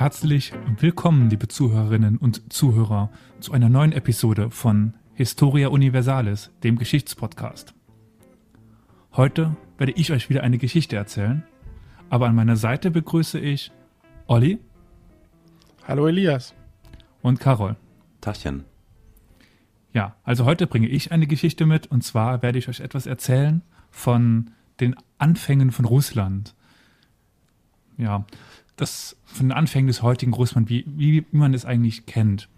Herzlich willkommen, liebe Zuhörerinnen und Zuhörer, zu einer neuen Episode von Historia Universalis, dem Geschichtspodcast. Heute werde ich euch wieder eine Geschichte erzählen, aber an meiner Seite begrüße ich Olli. Hallo Elias. Und Carol. Tachchen. Ja, also heute bringe ich eine Geschichte mit und zwar werde ich euch etwas erzählen von den Anfängen von Russland. Ja, das von den Anfängen des heutigen Russland, wie, wie, man es eigentlich kennt.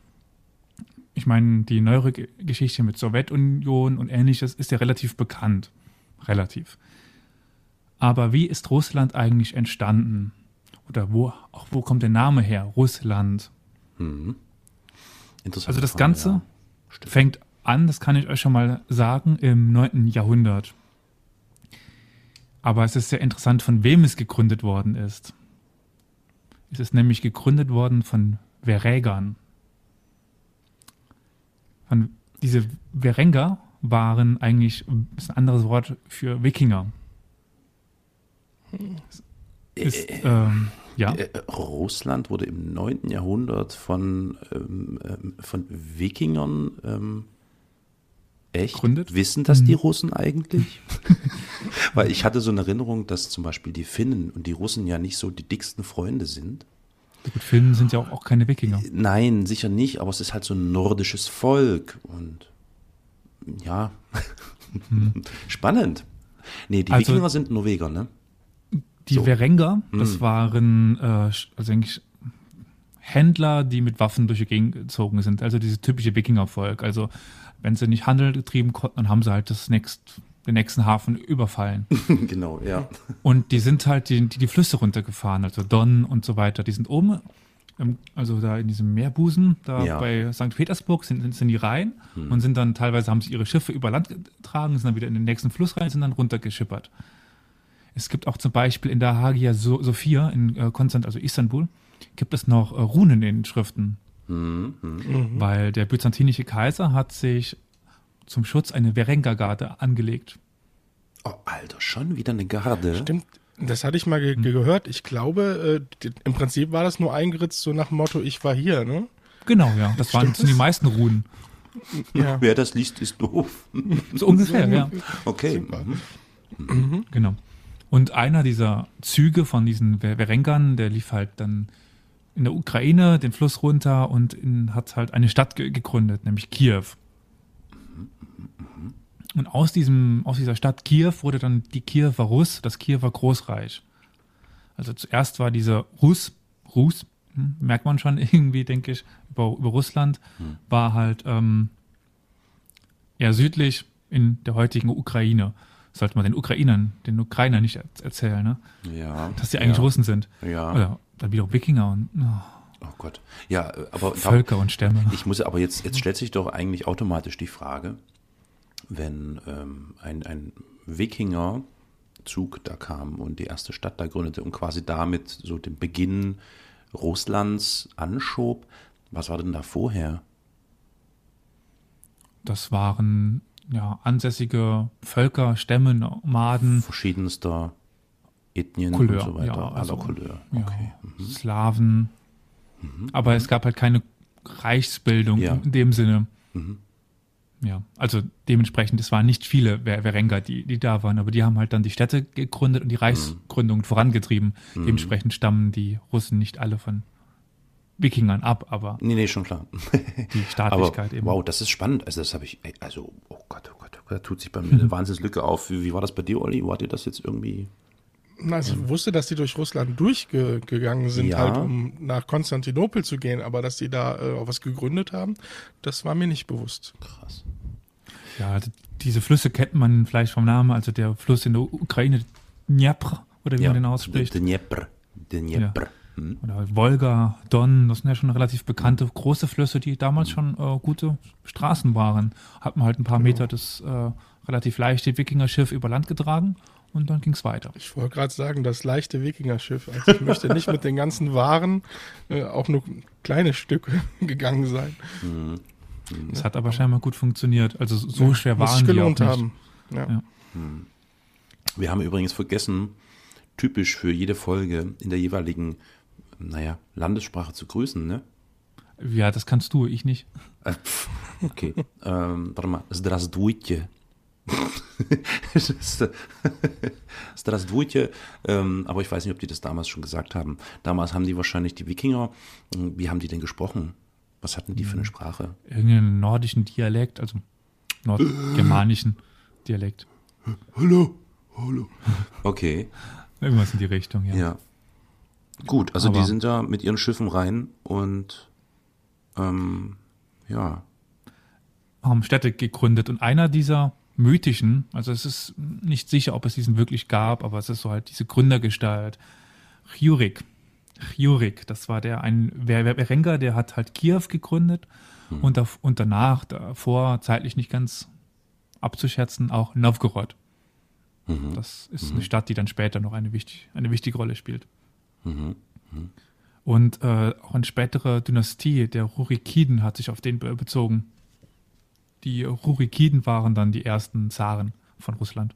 Ich meine, die neuere Geschichte mit Sowjetunion und ähnliches ist ja relativ bekannt. Relativ. Aber wie ist Russland eigentlich entstanden? Oder wo, auch wo kommt der Name her? Russland. Mhm. Also das Ganze ja. fängt an, das kann ich euch schon mal sagen, im 9. Jahrhundert. Aber es ist sehr interessant, von wem es gegründet worden ist. Es ist nämlich gegründet worden von Verägern. Von, diese Verenger waren eigentlich ist ein anderes Wort für Wikinger. Ist, äh, ähm, ja. Äh, Russland wurde im 9. Jahrhundert von, ähm, ähm, von Wikingern ähm, echt Gründet? Wissen das die mhm. Russen eigentlich? Weil ich hatte so eine Erinnerung, dass zum Beispiel die Finnen und die Russen ja nicht so die dicksten Freunde sind. Gut, Finnen sind ja auch, auch keine Wikinger. Nein, sicher nicht, aber es ist halt so ein nordisches Volk und ja, hm. spannend. Nee, die also, Wikinger sind Norweger, ne? Die so. Verenger, das hm. waren äh, also eigentlich Händler, die mit Waffen durch die Gegend gezogen sind. Also dieses typische Wikingervolk. Also wenn sie nicht Handel getrieben konnten, dann haben sie halt das nächst, den nächsten Hafen überfallen. genau, ja. Und die sind halt die, die, die Flüsse runtergefahren, also Don und so weiter. Die sind oben, also da in diesem Meerbusen, da ja. bei St. Petersburg sind, sind die rein hm. und sind dann teilweise haben sie ihre Schiffe über Land getragen, sind dann wieder in den nächsten Fluss rein, sind dann runtergeschippert. Es gibt auch zum Beispiel in der Hagia Sophia in äh, Konstantin, also Istanbul, gibt es noch äh, Runen in den Schriften. Mhm. Mhm. Weil der byzantinische Kaiser hat sich zum Schutz eine Verenga-Garde angelegt. Oh, Alter, schon wieder eine Garde. Stimmt, das hatte ich mal ge hm. gehört. Ich glaube, äh, im Prinzip war das nur eingeritzt, so nach dem Motto, ich war hier, ne? Genau, ja. Das waren die meisten Runen. Ja. Wer das liest, ist doof. So ungefähr, ja. Okay. Mhm. mhm. Genau. Und einer dieser Züge von diesen Verenkern, der lief halt dann in der Ukraine den Fluss runter und in, hat halt eine Stadt ge gegründet, nämlich Kiew. Und aus, diesem, aus dieser Stadt Kiew wurde dann die Kiewer Russ, das Kiewer Großreich. Also zuerst war dieser Russ, Rus, hm, merkt man schon irgendwie, denke ich, über, über Russland, hm. war halt ähm, eher südlich in der heutigen Ukraine. Sollte man den Ukrainern, den Ukrainern nicht erzählen, ne? Ja. Dass sie eigentlich ja. Russen sind. Ja. Oder dann wieder Wikinger und. Oh. oh Gott. Ja, aber. Völker und Stämme. Ich muss aber jetzt, jetzt stellt sich doch eigentlich automatisch die Frage, wenn ähm, ein, ein Wikingerzug da kam und die erste Stadt da gründete und quasi damit so den Beginn Russlands anschob, was war denn da vorher? Das waren ja ansässige Völker, Stämme, Nomaden. Verschiedenster Ethnien Couleur, und so weiter. Ja, also, Couleur. Okay. Ja, mhm. Slaven. Mhm. Aber es gab halt keine Reichsbildung ja. in dem Sinne. Mhm. Ja, also dementsprechend, es waren nicht viele Werenga, die, die da waren, aber die haben halt dann die Städte gegründet und die Reichsgründung mhm. vorangetrieben. Mhm. Dementsprechend stammen die Russen nicht alle von Wikingern ab, aber. Nee, nee, schon klar. Die Staatlichkeit aber, eben. Wow, das ist spannend. Also, das habe ich, also, oh Gott, oh Gott, oh Gott, da tut sich bei mir eine Wahnsinnslücke auf. Wie, wie war das bei dir, Olli? Hat ihr das jetzt irgendwie also ich wusste, dass die durch Russland durchgegangen sind, ja. halt um nach Konstantinopel zu gehen, aber dass die da äh, auch was gegründet haben, das war mir nicht bewusst. Krass. Ja, diese Flüsse kennt man vielleicht vom Namen, also der Fluss in der Ukraine, Dnepr, oder wie ja, man den ausspricht. Dnepr. Dnepr. Ja. Hm. Oder Wolga, Don, das sind ja schon relativ bekannte große Flüsse, die damals schon äh, gute Straßen waren. Hat man halt ein paar genau. Meter das äh, relativ leichte Wikingerschiff über Land getragen und dann ging es weiter. Ich wollte gerade sagen, das leichte Wikingerschiff. Also ich möchte nicht mit den ganzen Waren äh, auch nur kleine Stücke gegangen sein. Mhm. Es ja. hat aber scheinbar gut funktioniert. Also so ja, schwer waren die auch nicht. Haben. Ja. ja. Hm. Wir haben übrigens vergessen, typisch für jede Folge in der jeweiligen naja, Landessprache zu grüßen, ne? Ja, das kannst du, ich nicht. Äh, okay, ähm, warte mal, Здравствуйте. Strasdwujte, ähm, aber ich weiß nicht, ob die das damals schon gesagt haben. Damals haben die wahrscheinlich die Wikinger, hm, wie haben die denn gesprochen? Was hatten die für eine Sprache? Irgendeinen nordischen Dialekt, also nordgermanischen Dialekt. Hallo, hallo. Okay. Irgendwas in die Richtung, ja. Ja. Gut, also aber die sind da mit ihren Schiffen rein und ähm, ja. Haben Städte gegründet und einer dieser mythischen, also es ist nicht sicher, ob es diesen wirklich gab, aber es ist so halt diese Gründergestalt. Jurik. Jurik, das war der ein Berengar, der hat halt Kiew gegründet hm. und, da, und danach, davor, zeitlich nicht ganz abzuschätzen, auch Novgorod. Mhm. Das ist mhm. eine Stadt, die dann später noch eine, wichtig, eine wichtige Rolle spielt. Mhm. mhm. Und äh, auch eine spätere Dynastie der Rurikiden hat sich auf den bezogen. Die Rurikiden waren dann die ersten Zaren von Russland.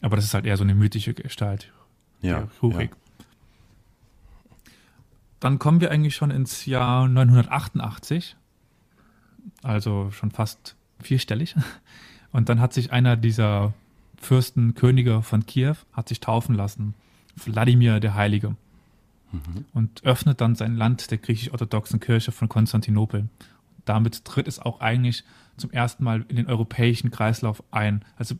Aber das ist halt eher so eine mythische Gestalt. Ja. Rurik. Ja. Dann kommen wir eigentlich schon ins Jahr 988. Also schon fast vierstellig. Und dann hat sich einer dieser Fürsten, Könige von Kiew, hat sich taufen lassen. Wladimir der Heilige. Mhm. Und öffnet dann sein Land der griechisch-orthodoxen Kirche von Konstantinopel damit tritt es auch eigentlich zum ersten Mal in den europäischen Kreislauf ein. Also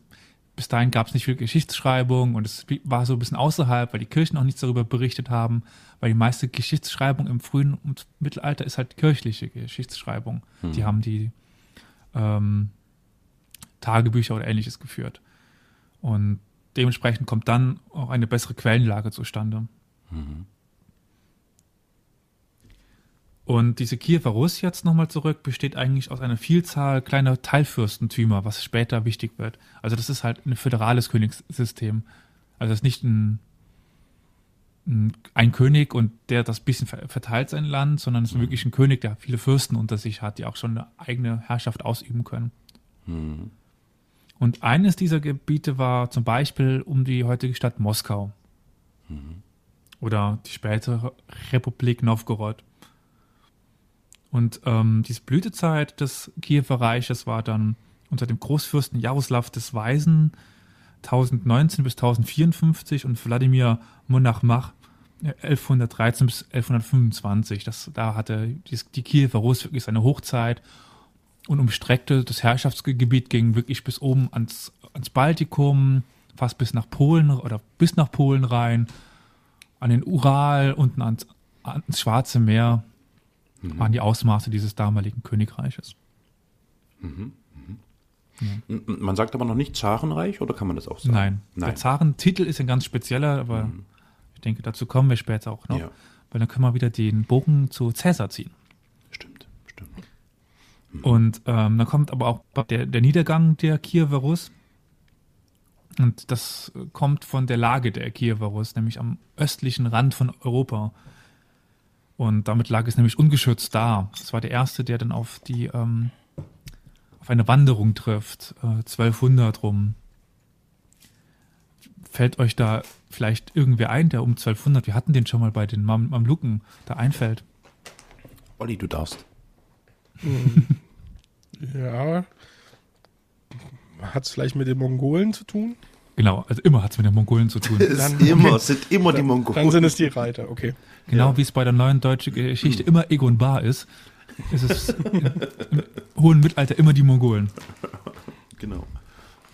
bis dahin gab es nicht viel Geschichtsschreibung und es war so ein bisschen außerhalb, weil die Kirchen auch nichts darüber berichtet haben, weil die meiste Geschichtsschreibung im frühen und Mittelalter ist halt kirchliche Geschichtsschreibung. Hm. Die haben die ähm, Tagebücher oder ähnliches geführt. Und dementsprechend kommt dann auch eine bessere Quellenlage zustande. Mhm. Und diese Kiewer Russ jetzt nochmal zurück besteht eigentlich aus einer Vielzahl kleiner Teilfürstentümer, was später wichtig wird. Also das ist halt ein föderales Königssystem. Also das ist nicht ein, ein König und der das bisschen verteilt sein Land, sondern es ist mhm. wirklich ein König, der viele Fürsten unter sich hat, die auch schon eine eigene Herrschaft ausüben können. Mhm. Und eines dieser Gebiete war zum Beispiel um die heutige Stadt Moskau. Mhm. Oder die spätere Republik Novgorod. Und ähm, diese Blütezeit des Kiewer Reiches war dann unter dem Großfürsten Jaroslav des Weisen 1019 bis 1054 und Wladimir Monachmach 1113 bis 1125. Das, da hatte die, die Kiewer Rus wirklich seine Hochzeit und umstreckte das Herrschaftsgebiet ging wirklich bis oben ans, ans Baltikum, fast bis nach Polen oder bis nach Polen rein, an den Ural, unten ans, ans Schwarze Meer mhm. waren die Ausmaße dieses damaligen Königreiches. Mhm. Mhm. Ja. Man sagt aber noch nicht Zarenreich oder kann man das auch sagen? Nein. Nein. Der Zarentitel ist ein ganz spezieller, aber mhm. ich denke, dazu kommen wir später auch noch. Ja. Weil dann können wir wieder den Bogen zu Cäsar ziehen. Stimmt, stimmt. Mhm. Und ähm, dann kommt aber auch der, der Niedergang der Kiewer Rus. Und das kommt von der Lage der Kiewer Rus, nämlich am östlichen Rand von Europa. Und damit lag es nämlich ungeschützt da. Es war der erste, der dann auf die ähm, auf eine Wanderung trifft, äh, 1200 rum. Fällt euch da vielleicht irgendwer ein, der um 1200, wir hatten den schon mal bei den Mam Mamluken, da einfällt? Olli, du darfst. Ja. Hat es vielleicht mit den Mongolen zu tun? Genau, also immer hat es mit den Mongolen zu tun. Dann, immer, es sind immer die Mongolen. Dann sind es die Reiter, okay. Genau ja. wie es bei der neuen deutschen Geschichte immer Egon Bar ist, ist es im, hohen Mittelalter immer die Mongolen. Genau.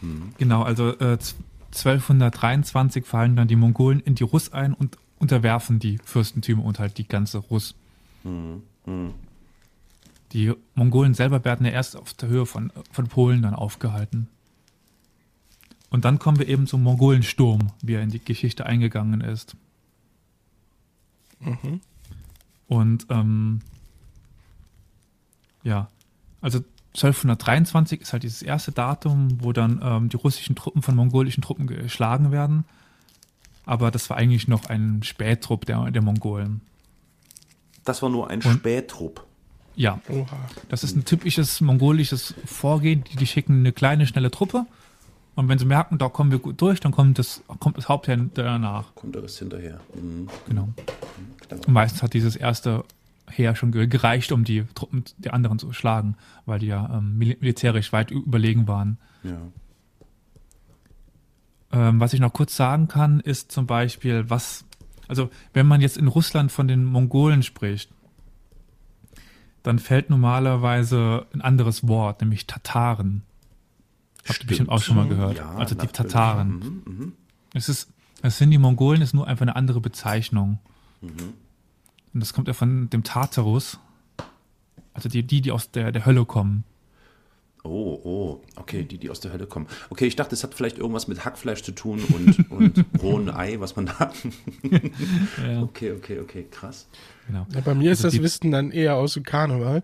Mhm. Genau, also äh, 1223 fallen dann die Mongolen in die Russ ein und unterwerfen die Fürstentümer und halt die ganze Russ. Mhm. Mhm. Die Mongolen selber werden ja erst auf der Höhe von, von Polen dann aufgehalten. Und dann kommen wir eben zum Mongolensturm, wie er in die Geschichte eingegangen ist. Mhm. Und ähm, ja, also 1223 ist halt dieses erste Datum, wo dann ähm, die russischen Truppen von mongolischen Truppen geschlagen werden. Aber das war eigentlich noch ein Spättrupp der, der Mongolen. Das war nur ein Und, Spättrupp. Ja, Oha. das ist ein typisches mongolisches Vorgehen. Die, die schicken eine kleine, schnelle Truppe Und wenn sie merken, da kommen wir gut durch, dann kommt das, kommt das Hauptheer danach. Kommt der Rest hinterher. Mhm. Genau. Mhm. Und meistens hat dieses erste Heer schon gereicht, um die Truppen der anderen zu schlagen, weil die ja ähm, militärisch weit überlegen waren. Ja. Ähm, was ich noch kurz sagen kann, ist zum Beispiel, was, also wenn man jetzt in Russland von den Mongolen spricht, dann fällt normalerweise ein anderes Wort, nämlich Tataren. Habt ihr bestimmt auch schon mal gehört. Ja, also die Tataren. Mhm, mh. Es ist, es sind die Mongolen, ist nur einfach eine andere Bezeichnung. Mhm. Und das kommt ja von dem Tartarus. Also die, die, die aus der, der Hölle kommen. Oh, oh, okay, die, die aus der Hölle kommen. Okay, ich dachte, es hat vielleicht irgendwas mit Hackfleisch zu tun und, und rohen Ei, was man da. ja. Okay, okay, okay, krass. Genau. Ja, bei mir also ist das Wissen dann eher aus dem Karneval.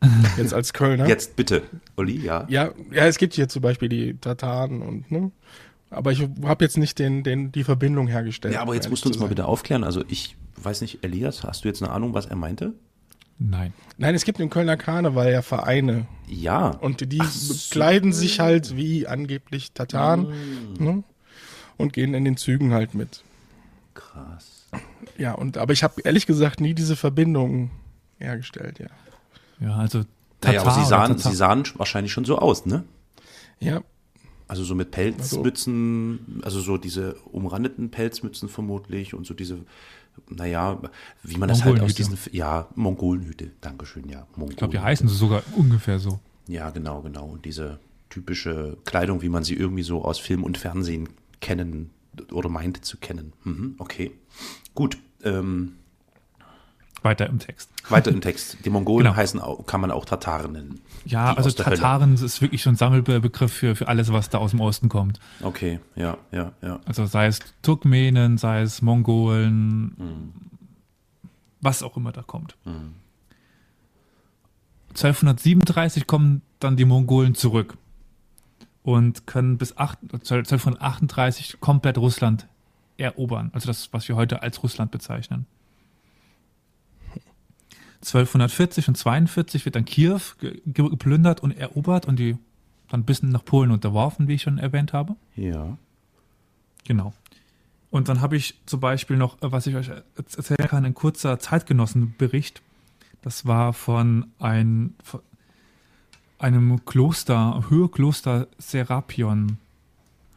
Jetzt als Kölner. Jetzt bitte, Olli, ja. Ja, ja es gibt hier zum Beispiel die Tataren und, ne? Aber ich habe jetzt nicht den, den, die Verbindung hergestellt. Ja, aber jetzt musst du uns mal bitte aufklären. Also ich weiß nicht, Elias, hast du jetzt eine Ahnung, was er meinte? Nein. Nein, es gibt im Kölner Karneval ja Vereine. Ja. Und die so. kleiden sich halt wie angeblich Tataren mm. ne? und gehen in den Zügen halt mit. Krass. Ja, und aber ich habe ehrlich gesagt nie diese Verbindung hergestellt, ja. Ja, also Tatar naja, aber sie sahen, sie sahen wahrscheinlich schon so aus, ne? Ja. Also so mit Pelzmützen, also so diese umrandeten Pelzmützen vermutlich und so diese naja, wie man das halt aus diesen, ja, Mongolenhüte, Dankeschön, ja. Mongolen ich glaube, die heißen sie sogar ungefähr so. Ja, genau, genau. Und diese typische Kleidung, wie man sie irgendwie so aus Film und Fernsehen kennen oder meinte zu kennen. Mhm, okay, gut. Ähm, weiter im Text. Weiter im Text. Die Mongolen genau. heißen auch, kann man auch Tataren nennen. Ja, also Tataren ist wirklich schon ein Sammelbegriff für, für alles, was da aus dem Osten kommt. Okay, ja, ja, ja. Also sei es Turkmenen, sei es Mongolen, mhm. was auch immer da kommt. Mhm. 1237 kommen dann die Mongolen zurück und können bis 8, 1238 komplett Russland erobern. Also das, was wir heute als Russland bezeichnen. 1240 und 42 wird dann Kiew geplündert und erobert und die dann bis nach Polen unterworfen, wie ich schon erwähnt habe. Ja. Genau. Und dann habe ich zum Beispiel noch, was ich euch erzählen kann, ein kurzer Zeitgenossenbericht. Das war von, ein, von einem Kloster, Höhekloster Serapion.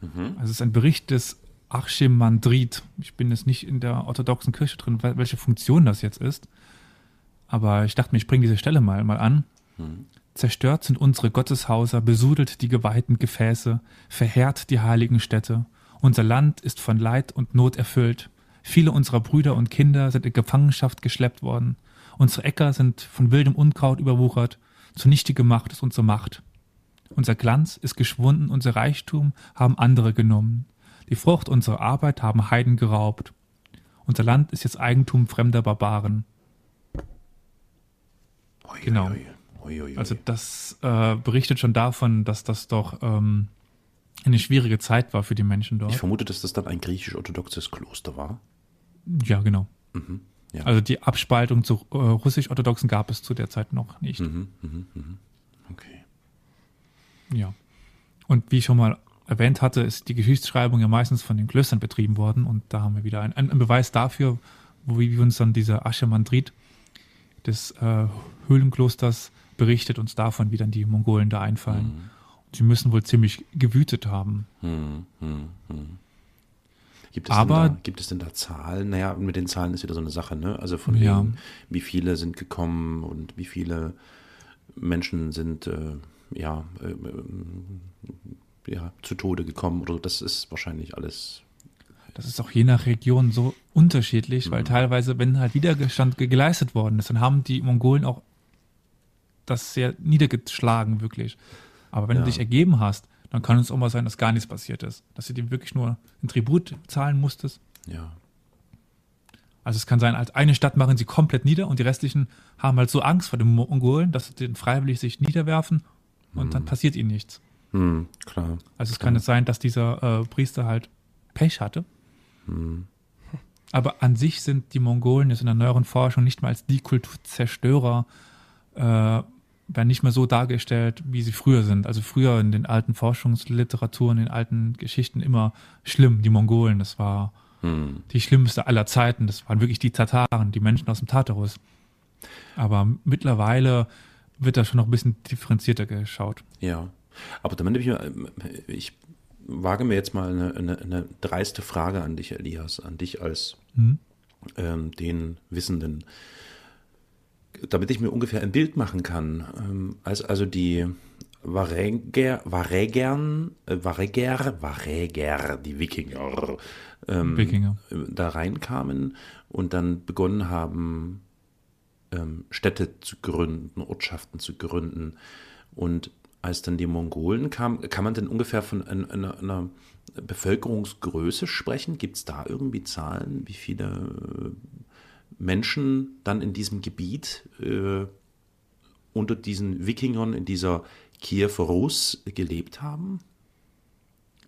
Mhm. Also es ist ein Bericht des Archimandrit. Ich bin jetzt nicht in der orthodoxen Kirche drin, welche Funktion das jetzt ist. Aber ich dachte mir, ich bringe diese Stelle mal, mal an. Hm. Zerstört sind unsere Gotteshauser, besudelt die geweihten Gefäße, verheert die heiligen Städte. Unser Land ist von Leid und Not erfüllt. Viele unserer Brüder und Kinder sind in Gefangenschaft geschleppt worden. Unsere Äcker sind von wildem Unkraut überwuchert. Zunichte gemacht ist unsere Macht. Unser Glanz ist geschwunden, unser Reichtum haben andere genommen. Die Frucht unserer Arbeit haben Heiden geraubt. Unser Land ist jetzt Eigentum fremder Barbaren. Ui, genau. Ui, ui, also das äh, berichtet schon davon, dass das doch ähm, eine schwierige Zeit war für die Menschen dort. Ich vermute, dass das dann ein griechisch-orthodoxes Kloster war. Ja, genau. Mhm, ja. Also die Abspaltung zu äh, russisch-orthodoxen gab es zu der Zeit noch nicht. Mhm, mh, mh. Okay. Ja. Und wie ich schon mal erwähnt hatte, ist die Geschichtsschreibung ja meistens von den Klöstern betrieben worden und da haben wir wieder einen, einen Beweis dafür, wo wie uns dann dieser Aschemandrit des äh, Höhlenklosters berichtet uns davon, wie dann die Mongolen da einfallen. Mhm. Sie müssen wohl ziemlich gewütet haben. Mhm. Mhm. Gibt es, Aber, da, gibt es denn da Zahlen? Naja, mit den Zahlen ist wieder so eine Sache, ne? Also von ja. wegen, wie viele sind gekommen und wie viele Menschen sind äh, ja, äh, äh, ja zu Tode gekommen oder das ist wahrscheinlich alles das ist auch je nach Region so unterschiedlich, mhm. weil teilweise, wenn halt Widerstand geleistet worden ist, dann haben die Mongolen auch das sehr niedergeschlagen, wirklich. Aber wenn ja. du dich ergeben hast, dann kann es auch mal sein, dass gar nichts passiert ist. Dass du dir wirklich nur ein Tribut zahlen musstest. Ja. Also es kann sein, als eine Stadt machen sie komplett nieder und die restlichen haben halt so Angst vor den Mongolen, dass sie freiwillig sich niederwerfen und hm. dann passiert ihnen nichts. Hm, klar. Also es klar. kann jetzt sein, dass dieser äh, Priester halt Pech hatte aber an sich sind die Mongolen jetzt in der neueren Forschung nicht mal als die Kulturzerstörer äh, werden nicht mehr so dargestellt, wie sie früher sind. Also früher in den alten Forschungsliteraturen, in den alten Geschichten immer schlimm, die Mongolen, das war hm. die schlimmste aller Zeiten, das waren wirklich die Tataren, die Menschen aus dem Tartarus. Aber mittlerweile wird da schon noch ein bisschen differenzierter geschaut. Ja, aber damit ich, ich wage mir jetzt mal eine, eine, eine dreiste Frage an dich, Elias, an dich als hm? ähm, den Wissenden damit ich mir ungefähr ein Bild machen kann, ähm, als also die Vareger, Varegern, äh, Vareger, Vareger, die Wikinger, ähm, Wikinger, da reinkamen und dann begonnen haben, ähm, Städte zu gründen, Ortschaften zu gründen. Und als dann die Mongolen kamen, kann man denn ungefähr von einer, einer, Bevölkerungsgröße sprechen? Gibt es da irgendwie Zahlen, wie viele Menschen dann in diesem Gebiet äh, unter diesen Wikingern in dieser Kiew Rus gelebt haben?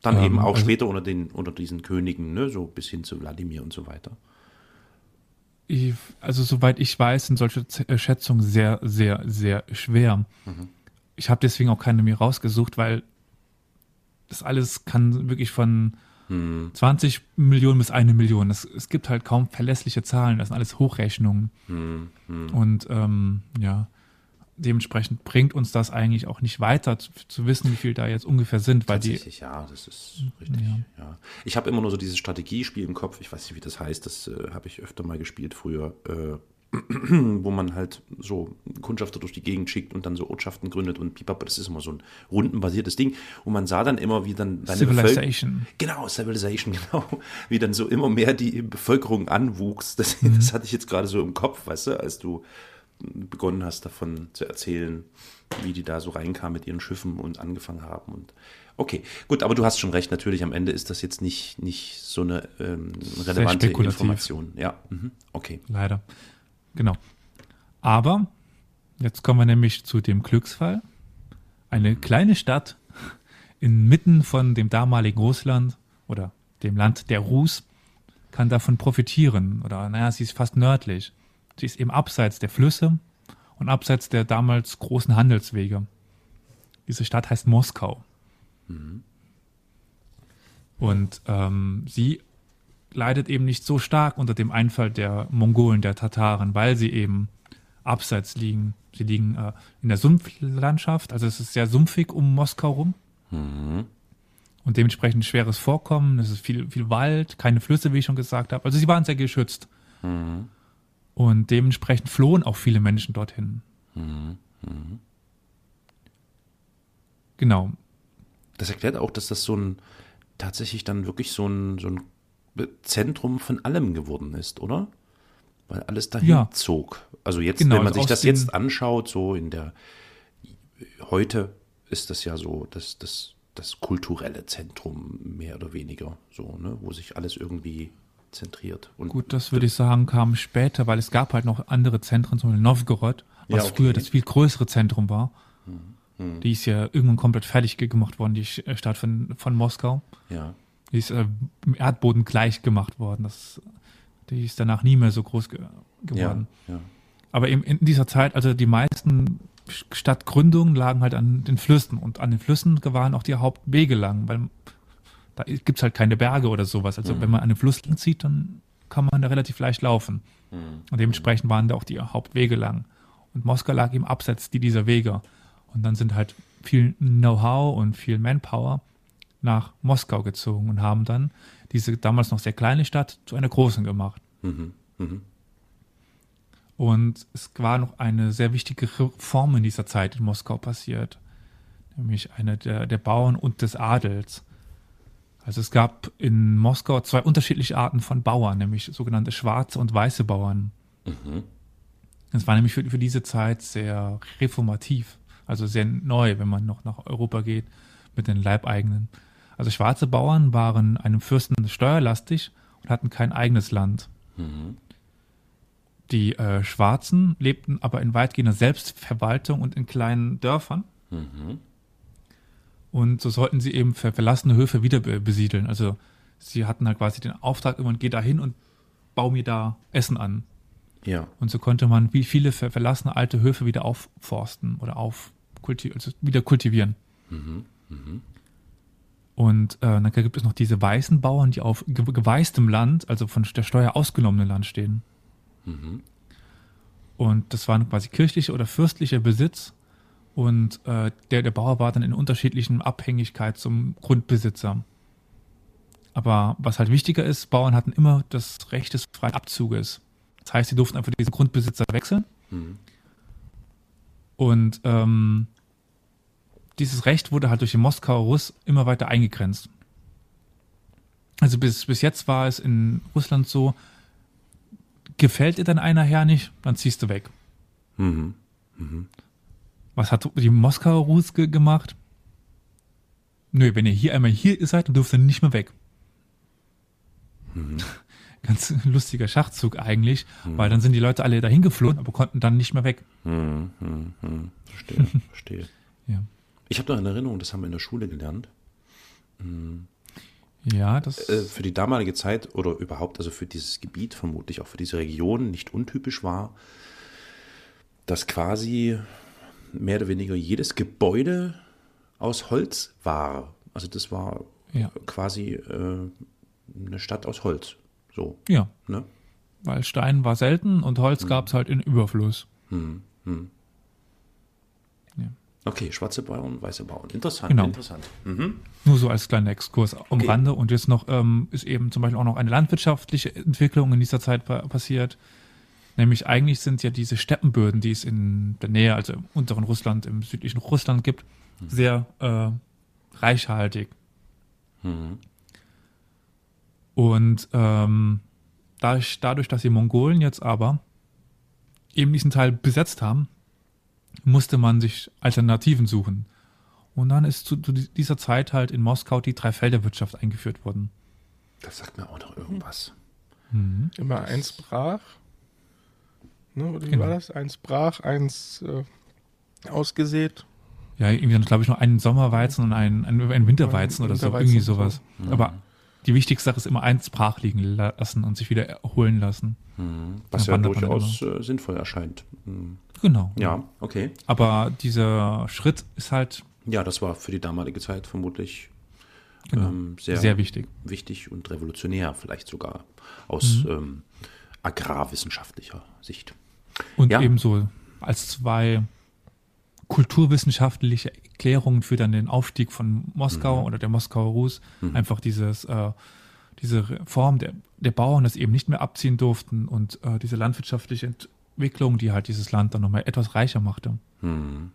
Dann ähm, eben auch also, später unter, den, unter diesen Königen, ne, so bis hin zu Wladimir und so weiter. Ich, also soweit ich weiß, sind solche äh, Schätzungen sehr, sehr, sehr schwer. Mhm. Ich habe deswegen auch keine mir rausgesucht, weil das alles kann wirklich von hm. 20 Millionen bis eine Million. Das, es gibt halt kaum verlässliche Zahlen, das sind alles Hochrechnungen. Hm. Hm. Und ähm, ja, dementsprechend bringt uns das eigentlich auch nicht weiter, zu, zu, wissen, wie viel da jetzt ungefähr sind. Weil Tatsächlich, die, ja, das ist richtig. Ja. ja. Ich habe immer nur so dieses Strategiespiel im Kopf, ich weiß nicht, wie das heißt, das äh, habe ich öfter mal gespielt früher. Äh, wo man halt so Kundschafter durch die Gegend schickt und dann so Ortschaften gründet und pipapo, das ist immer so ein rundenbasiertes Ding. Und man sah dann immer, wie dann deine Civilization. genau, Civilization, genau. Wie dann so immer mehr die Bevölkerung anwuchs. Das, mhm. das hatte ich jetzt gerade so im Kopf, weißt du, als du begonnen hast, davon zu erzählen, wie die da so reinkamen mit ihren Schiffen und angefangen haben. Und okay, gut, aber du hast schon recht, natürlich, am Ende ist das jetzt nicht, nicht so eine ähm, relevante Information. Ja, mhm. okay. Leider. Genau. Aber jetzt kommen wir nämlich zu dem Glücksfall. Eine kleine Stadt inmitten von dem damaligen Russland oder dem Land der Rus kann davon profitieren. Oder naja, sie ist fast nördlich. Sie ist eben abseits der Flüsse und abseits der damals großen Handelswege. Diese Stadt heißt Moskau. Mhm. Und ähm, sie leidet eben nicht so stark unter dem Einfall der Mongolen, der Tataren, weil sie eben abseits liegen. Sie liegen äh, in der Sumpflandschaft, also es ist sehr sumpfig um Moskau rum. Mhm. Und dementsprechend schweres Vorkommen, es ist viel, viel Wald, keine Flüsse, wie ich schon gesagt habe. Also sie waren sehr geschützt. Mhm. Und dementsprechend flohen auch viele Menschen dorthin. Mhm. mhm. Genau. Das erklärt auch, dass das so ein tatsächlich dann wirklich so ein, so ein Zentrum von allem geworden ist, oder? Weil alles dahin ja. zog. Also jetzt, genau, wenn man sich das jetzt anschaut, so in der heute ist das ja so, dass das, das kulturelle Zentrum mehr oder weniger, so, ne, wo sich alles irgendwie zentriert. Und Gut, das würde ich sagen, kam später, weil es gab halt noch andere Zentren, zum Beispiel Novgorod, was ja, okay. früher das viel größere Zentrum war. Hm, hm. Die ist ja irgendwann komplett fertig gemacht worden, die Stadt von, von Moskau. Ja. Die ist äh, im Erdboden gleich gemacht worden. Das, die ist danach nie mehr so groß ge geworden. Ja, ja. Aber eben in dieser Zeit, also die meisten Stadtgründungen lagen halt an den Flüssen und an den Flüssen waren auch die Hauptwege lang, weil da gibt es halt keine Berge oder sowas. Also mhm. wenn man an den Fluss lang zieht, dann kann man da relativ leicht laufen. Mhm. Und dementsprechend waren da auch die Hauptwege lang. Und Moskau lag eben abseits dieser Wege. Und dann sind halt viel Know-how und viel Manpower nach Moskau gezogen und haben dann diese damals noch sehr kleine Stadt zu einer großen gemacht. Mhm. Mhm. Und es war noch eine sehr wichtige Reform in dieser Zeit in Moskau passiert, nämlich eine der, der Bauern und des Adels. Also es gab in Moskau zwei unterschiedliche Arten von Bauern, nämlich sogenannte schwarze und weiße Bauern. Mhm. Das war nämlich für, für diese Zeit sehr reformativ, also sehr neu, wenn man noch nach Europa geht mit den Leibeigenen. Also schwarze Bauern waren einem Fürsten steuerlastig und hatten kein eigenes Land. Mhm. Die äh, Schwarzen lebten aber in weitgehender Selbstverwaltung und in kleinen Dörfern. Mhm. Und so sollten sie eben verlassene Höfe wieder besiedeln. Also sie hatten halt quasi den Auftrag, irgendwann geh da hin und bau mir da Essen an. Ja. Und so konnte man wie viele verlassene alte Höfe wieder aufforsten oder auf also wieder kultivieren. Mhm. Mhm. Und äh, dann gibt es noch diese weißen Bauern, die auf geweißtem Land, also von der Steuer ausgenommenen Land stehen. Mhm. Und das waren quasi kirchlicher oder fürstlicher Besitz. Und äh, der, der Bauer war dann in unterschiedlichen Abhängigkeit zum Grundbesitzer. Aber was halt wichtiger ist, Bauern hatten immer das Recht des freien Abzuges. Das heißt, sie durften einfach diesen Grundbesitzer wechseln. Mhm. Und ähm, dieses Recht wurde halt durch den Moskauer Russ immer weiter eingegrenzt. Also bis, bis jetzt war es in Russland so, gefällt dir dann einer Herr nicht, dann ziehst du weg. Mhm. Mhm. Was hat die Moskauer Russ ge gemacht? Nö, wenn ihr hier einmal hier seid, dann dürft ihr nicht mehr weg. Mhm. Ganz lustiger Schachzug eigentlich, mhm. weil dann sind die Leute alle dahin geflohen, aber konnten dann nicht mehr weg. Mhm, mhm. Verstehe, verstehe. ja. Ich habe noch eine Erinnerung, das haben wir in der Schule gelernt. Mhm. Ja, das. Äh, für die damalige Zeit oder überhaupt, also für dieses Gebiet, vermutlich auch für diese Region, nicht untypisch war, dass quasi mehr oder weniger jedes Gebäude aus Holz war. Also das war ja. quasi äh, eine Stadt aus Holz. So. Ja. Ne? Weil Stein war selten und Holz hm. gab es halt in Überfluss. Hm. Hm. Okay, schwarze Bauern, weiße Bauern. Interessant, genau. interessant. Mhm. Nur so als kleiner Exkurs am okay. Rande. Und jetzt noch ähm, ist eben zum Beispiel auch noch eine landwirtschaftliche Entwicklung in dieser Zeit pa passiert. Nämlich eigentlich sind ja diese Steppenböden, die es in der Nähe, also im unteren Russland, im südlichen Russland gibt, mhm. sehr äh, reichhaltig. Mhm. Und ähm, dadurch, dadurch, dass die Mongolen jetzt aber eben diesen Teil besetzt haben, musste man sich Alternativen suchen. Und dann ist zu, zu dieser Zeit halt in Moskau die Dreifelderwirtschaft eingeführt worden. Das sagt mir auch noch irgendwas. Mhm. Immer eins brach. Ne, wie genau. war das? Eins brach, eins äh, ausgesät. Ja, irgendwie dann glaube ich noch einen Sommerweizen und einen, einen, einen Winterweizen oder Winterweizen so, irgendwie sowas. So. Mhm. Aber die wichtigste Sache ist immer eins brach liegen lassen und sich wieder erholen lassen. Mhm. Was ja durchaus äh, sinnvoll erscheint. Mhm. Genau. Ja, okay. Aber dieser Schritt ist halt. Ja, das war für die damalige Zeit vermutlich genau. ähm, sehr, sehr wichtig. Wichtig und revolutionär, vielleicht sogar aus mhm. ähm, agrarwissenschaftlicher Sicht. Und ja. ebenso als zwei kulturwissenschaftliche Erklärungen für dann den Aufstieg von Moskau mhm. oder der Moskauer Rus. Mhm. Einfach dieses, äh, diese Form der, der Bauern, das eben nicht mehr abziehen durften und äh, diese landwirtschaftliche Entwicklung, die halt dieses Land dann nochmal etwas reicher machte. Mhm.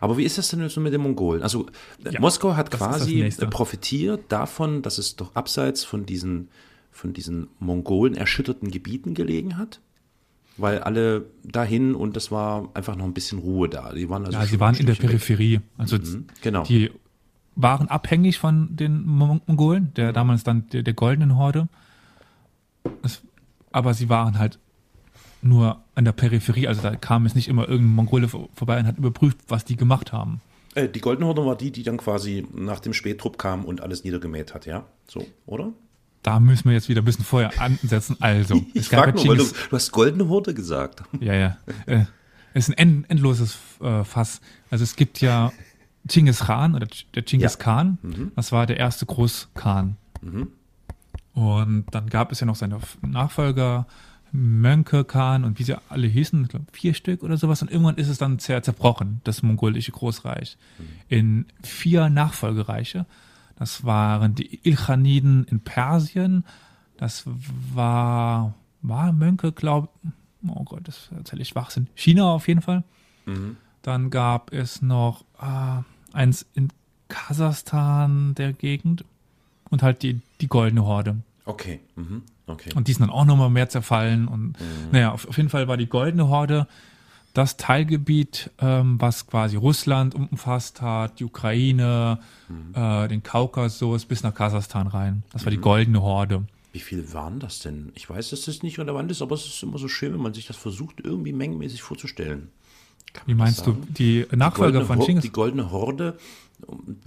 Aber wie ist das denn so mit den Mongolen? Also ja, Moskau hat quasi profitiert davon, dass es doch abseits von diesen, von diesen Mongolen erschütterten Gebieten gelegen hat? Weil alle dahin und das war einfach noch ein bisschen Ruhe da. Die waren also ja, sie waren in der Peripherie. Weg. Also mhm, genau. die waren abhängig von den Mongolen, der damals dann der, der goldenen Horde. Es, aber sie waren halt nur an der Peripherie, also da kam es nicht immer irgendein Mongole vorbei und hat überprüft, was die gemacht haben. Äh, die Goldene Horde war die, die dann quasi nach dem Spättrupp kam und alles niedergemäht hat, ja? So, oder? Da müssen wir jetzt wieder ein bisschen vorher ansetzen. Also, ich frage nur, weil du, du, hast goldene Horde gesagt. Ja, ja. Äh, es ist ein end, endloses äh, Fass. Also es gibt ja Genghis Khan oder der Genghis ja. Khan. Mhm. Das war der erste Großkhan. Mhm. Und dann gab es ja noch seine Nachfolger, Mönke Khan und wie sie alle hießen, ich glaube vier Stück oder sowas. Und irgendwann ist es dann zer zerbrochen, das mongolische Großreich, mhm. in vier Nachfolgereiche. Das waren die Ilchaniden in Persien. Das war, war Mönke, glaube Oh Gott, das erzähle ich Schwachsinn. China auf jeden Fall. Mhm. Dann gab es noch äh, eins in Kasachstan der Gegend und halt die, die Goldene Horde. Okay. Mhm. okay. Und die sind dann auch nochmal mehr zerfallen. Und mhm. naja, auf, auf, jeden Fall war die Goldene Horde das Teilgebiet, ähm, was quasi Russland umfasst hat, die Ukraine, mhm. äh, den Kaukasus bis nach Kasachstan rein. Das war mhm. die goldene Horde. Wie viele waren das denn? Ich weiß, dass das nicht relevant ist, aber es ist immer so schön, wenn man sich das versucht, irgendwie mengenmäßig vorzustellen. Wie meinst du, die Nachfolger die von Chinggis? Die goldene Horde,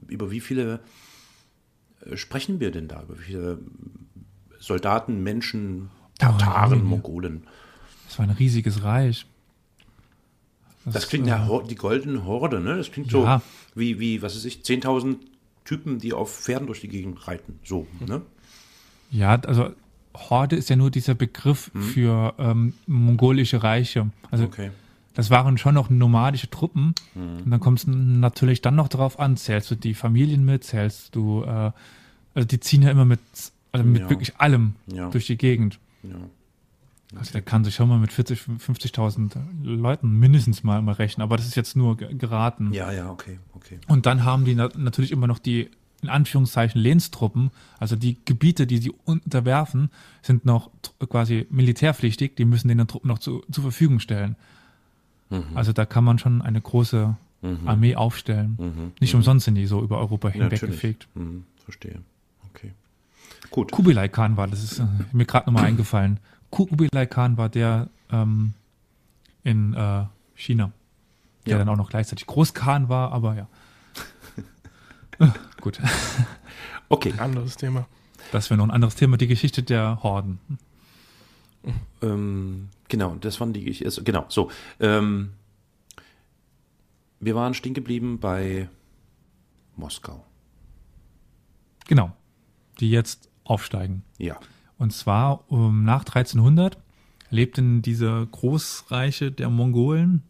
über wie viele äh, sprechen wir denn da? Über wie viele Soldaten, Menschen, Tataren, Mongolen? Das war ein riesiges Reich. Das, das klingt ja äh, die goldene Horde, ne? Das klingt so ja. wie, wie, was weiß ich, 10.000 Typen, die auf Pferden durch die Gegend reiten. So, ne? Ja, also Horde ist ja nur dieser Begriff hm. für ähm, mongolische Reiche. Also okay. das waren schon noch nomadische Truppen. Hm. Und dann kommt es natürlich dann noch darauf an, zählst du die Familien mit, zählst du, äh, also die ziehen ja immer mit, also mit ja. wirklich allem ja. durch die Gegend. Ja. Also der kann sich schon mal mit 40, 50.000 Leuten mindestens mal, mal rechnen, aber das ist jetzt nur geraten. Ja, ja, okay, okay. Und dann haben die na natürlich immer noch die, in Anführungszeichen, Lehnstruppen, also die Gebiete, die sie unterwerfen, sind noch quasi militärpflichtig, die müssen den Truppen noch zu, zur Verfügung stellen. Mhm. Also da kann man schon eine große mhm. Armee aufstellen. Mhm. Nicht mhm. umsonst sind die so über Europa hinweggefegt. Ja, mhm. Verstehe. Okay. Gut. Kubilai Khan war, das ist äh, mir gerade nochmal eingefallen. Kubilai Khan war der ähm, in äh, China, der ja. dann auch noch gleichzeitig Großkhan war, aber ja. Gut. Okay. Anderes Thema. Das wäre noch ein anderes Thema, die Geschichte der Horden. Ähm, genau, das waren die Geschichte. Also, genau, so. Ähm, wir waren stehen geblieben bei Moskau. Genau. Die jetzt aufsteigen. Ja. Und zwar um, nach 1300 lebten diese Großreiche der Mongolen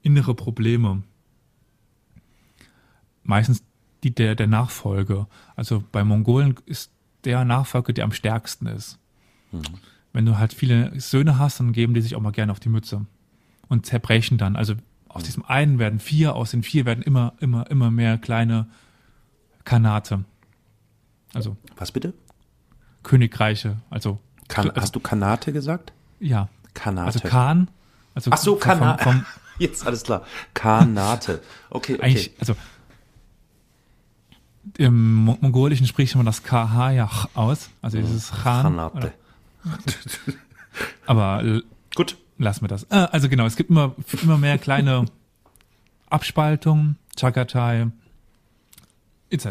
innere Probleme. Meistens die der, der Nachfolge. Also bei Mongolen ist der Nachfolger, der am stärksten ist. Mhm. Wenn du halt viele Söhne hast, dann geben die sich auch mal gerne auf die Mütze und zerbrechen dann. Also aus mhm. diesem einen werden vier, aus den vier werden immer, immer, immer mehr kleine Kanate. Also. Was bitte? Königreiche. Also, kan also hast du Kanate gesagt? Ja. Kanate. Also Khan. Also Ach so, Kanate. Jetzt alles klar. Kanate. Okay, okay. Eigentlich, also im Mongolischen spricht man das KH ja aus, also dieses Khan. Kanate. Aber gut, lassen wir das. Äh, also genau, es gibt immer, immer mehr kleine Abspaltungen, Chagatai, etc.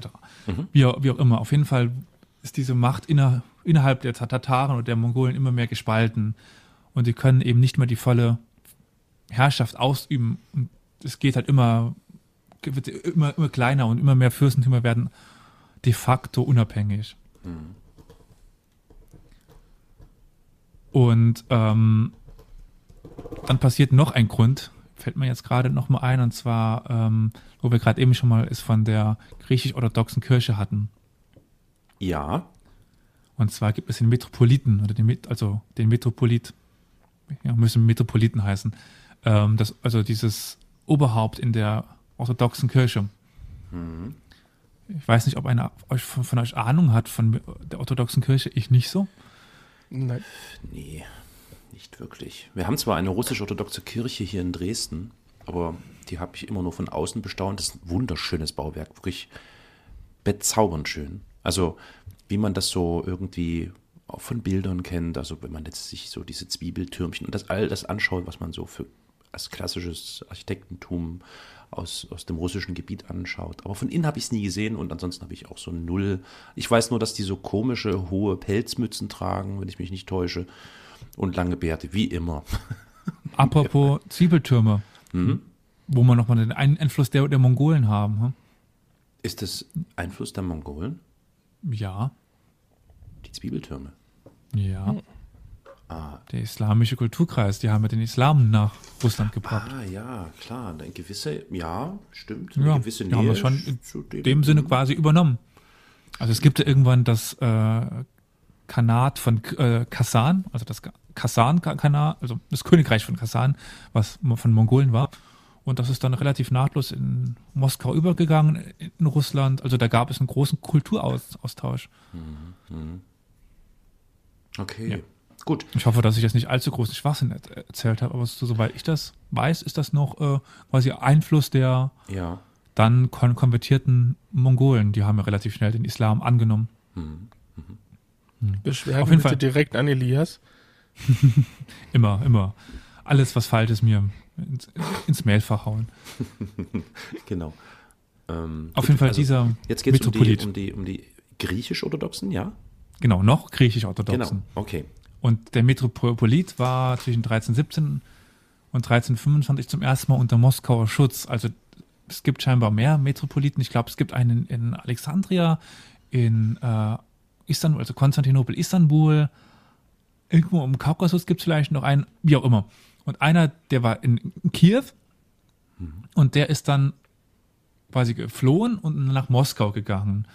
Mhm. Wie, wie auch immer. Auf jeden Fall ist diese Macht inner, innerhalb der Tataren und der Mongolen immer mehr gespalten. Und sie können eben nicht mehr die volle Herrschaft ausüben. Und es geht halt immer, wird immer, immer kleiner und immer mehr Fürstentümer werden de facto unabhängig. Mhm. Und ähm, dann passiert noch ein Grund, fällt mir jetzt gerade noch mal ein, und zwar, ähm, wo wir gerade eben schon mal es von der griechisch-orthodoxen Kirche hatten. Ja. Und zwar gibt es den Metropoliten oder den, also den Metropolit, ja, müssen Metropoliten heißen. Ähm, das, also dieses Oberhaupt in der orthodoxen Kirche. Mhm. Ich weiß nicht, ob einer euch von, von, euch Ahnung hat von der orthodoxen Kirche. Ich nicht so. Nein. Nee, nicht wirklich. Wir haben zwar eine russisch-orthodoxe Kirche hier in Dresden, aber die habe ich immer nur von außen bestaunt. Das ist ein wunderschönes Bauwerk, wirklich bezaubernd schön. Also wie man das so irgendwie auch von Bildern kennt, also wenn man jetzt sich so diese Zwiebeltürmchen und das all das anschaut, was man so für als klassisches Architektentum aus, aus dem russischen Gebiet anschaut. Aber von innen habe ich es nie gesehen und ansonsten habe ich auch so null. Ich weiß nur, dass die so komische, hohe Pelzmützen tragen, wenn ich mich nicht täusche. Und lange Bärte, wie immer. Apropos Zwiebeltürme, mhm. wo wir nochmal den Einfluss der, der Mongolen haben. Hm? Ist das Einfluss der Mongolen? Ja. Die Zwiebeltürme. Ja. Hm. Ah. Der islamische Kulturkreis, die haben ja den Islam nach Russland gebracht. Ah, ja, klar. Eine gewisse, ja, stimmt. Eine ja, gewisse Nähe. Die haben das schon in dem, dem Sinne quasi übernommen. Also es gibt ja irgendwann das äh, Khanat von äh, Kasan, also das Kasan-Khanat, also das Königreich von Kasan, was von Mongolen war. Und das ist dann relativ nahtlos in Moskau übergegangen, in Russland. Also da gab es einen großen Kulturaustausch. Mhm. Okay, ja. gut. Ich hoffe, dass ich jetzt nicht allzu großen Schwachsinn erzählt habe, aber so, soweit ich das weiß, ist das noch äh, quasi Einfluss der ja. dann kon konvertierten Mongolen. Die haben ja relativ schnell den Islam angenommen. Mhm. Mhm. Beschwerden Auf jeden Fall direkt an Elias. immer, immer. Alles, was falsch ist, mir ins, ins Mailfach hauen. genau. Ähm, Auf jeden Fall also dieser Jetzt geht es um die, um die, um die griechisch-orthodoxen, ja? Genau, noch griechisch-orthodoxen. Genau, okay. Und der Metropolit war zwischen 1317 und 1325 zum ersten Mal unter Moskauer Schutz. Also es gibt scheinbar mehr Metropoliten. Ich glaube, es gibt einen in Alexandria, in äh, Istanbul, also Konstantinopel, Istanbul. Irgendwo im Kaukasus gibt es vielleicht noch einen, wie auch immer. Und einer, der war in Kiew mhm. und der ist dann quasi geflohen und nach Moskau gegangen.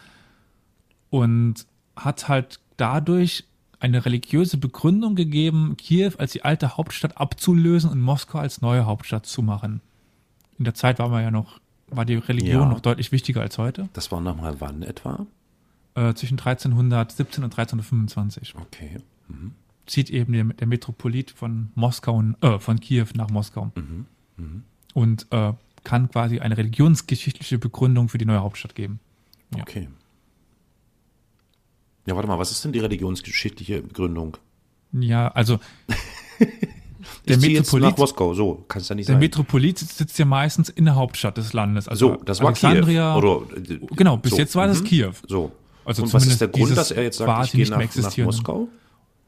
Und hat halt dadurch eine religiöse Begründung gegeben, Kiew als die alte Hauptstadt abzulösen und Moskau als neue Hauptstadt zu machen. In der Zeit war man ja noch, war die Religion ja. noch deutlich wichtiger als heute. Das war nochmal wann etwa? Äh, zwischen 1317 und 1325. Okay. Mhm. Zieht eben der, der, Metropolit von Moskau, äh, von Kiew nach Moskau. Mhm. Mhm. Und äh, kann quasi eine religionsgeschichtliche Begründung für die neue Hauptstadt geben. Ja. Okay. Ja, warte mal, was ist denn die religionsgeschichtliche Begründung? Ja, also der Metropolit nach Moskau, so kann es ja nicht der sein. Der Metropolit sitzt ja meistens in der Hauptstadt des Landes. Also so, das war Alexandria, Kiew. Oder, äh, genau, bis so. jetzt war das mhm. Kiew. So. Also Und was ist der Grund, dass er jetzt sagt, ich gehe nach, nach Moskau?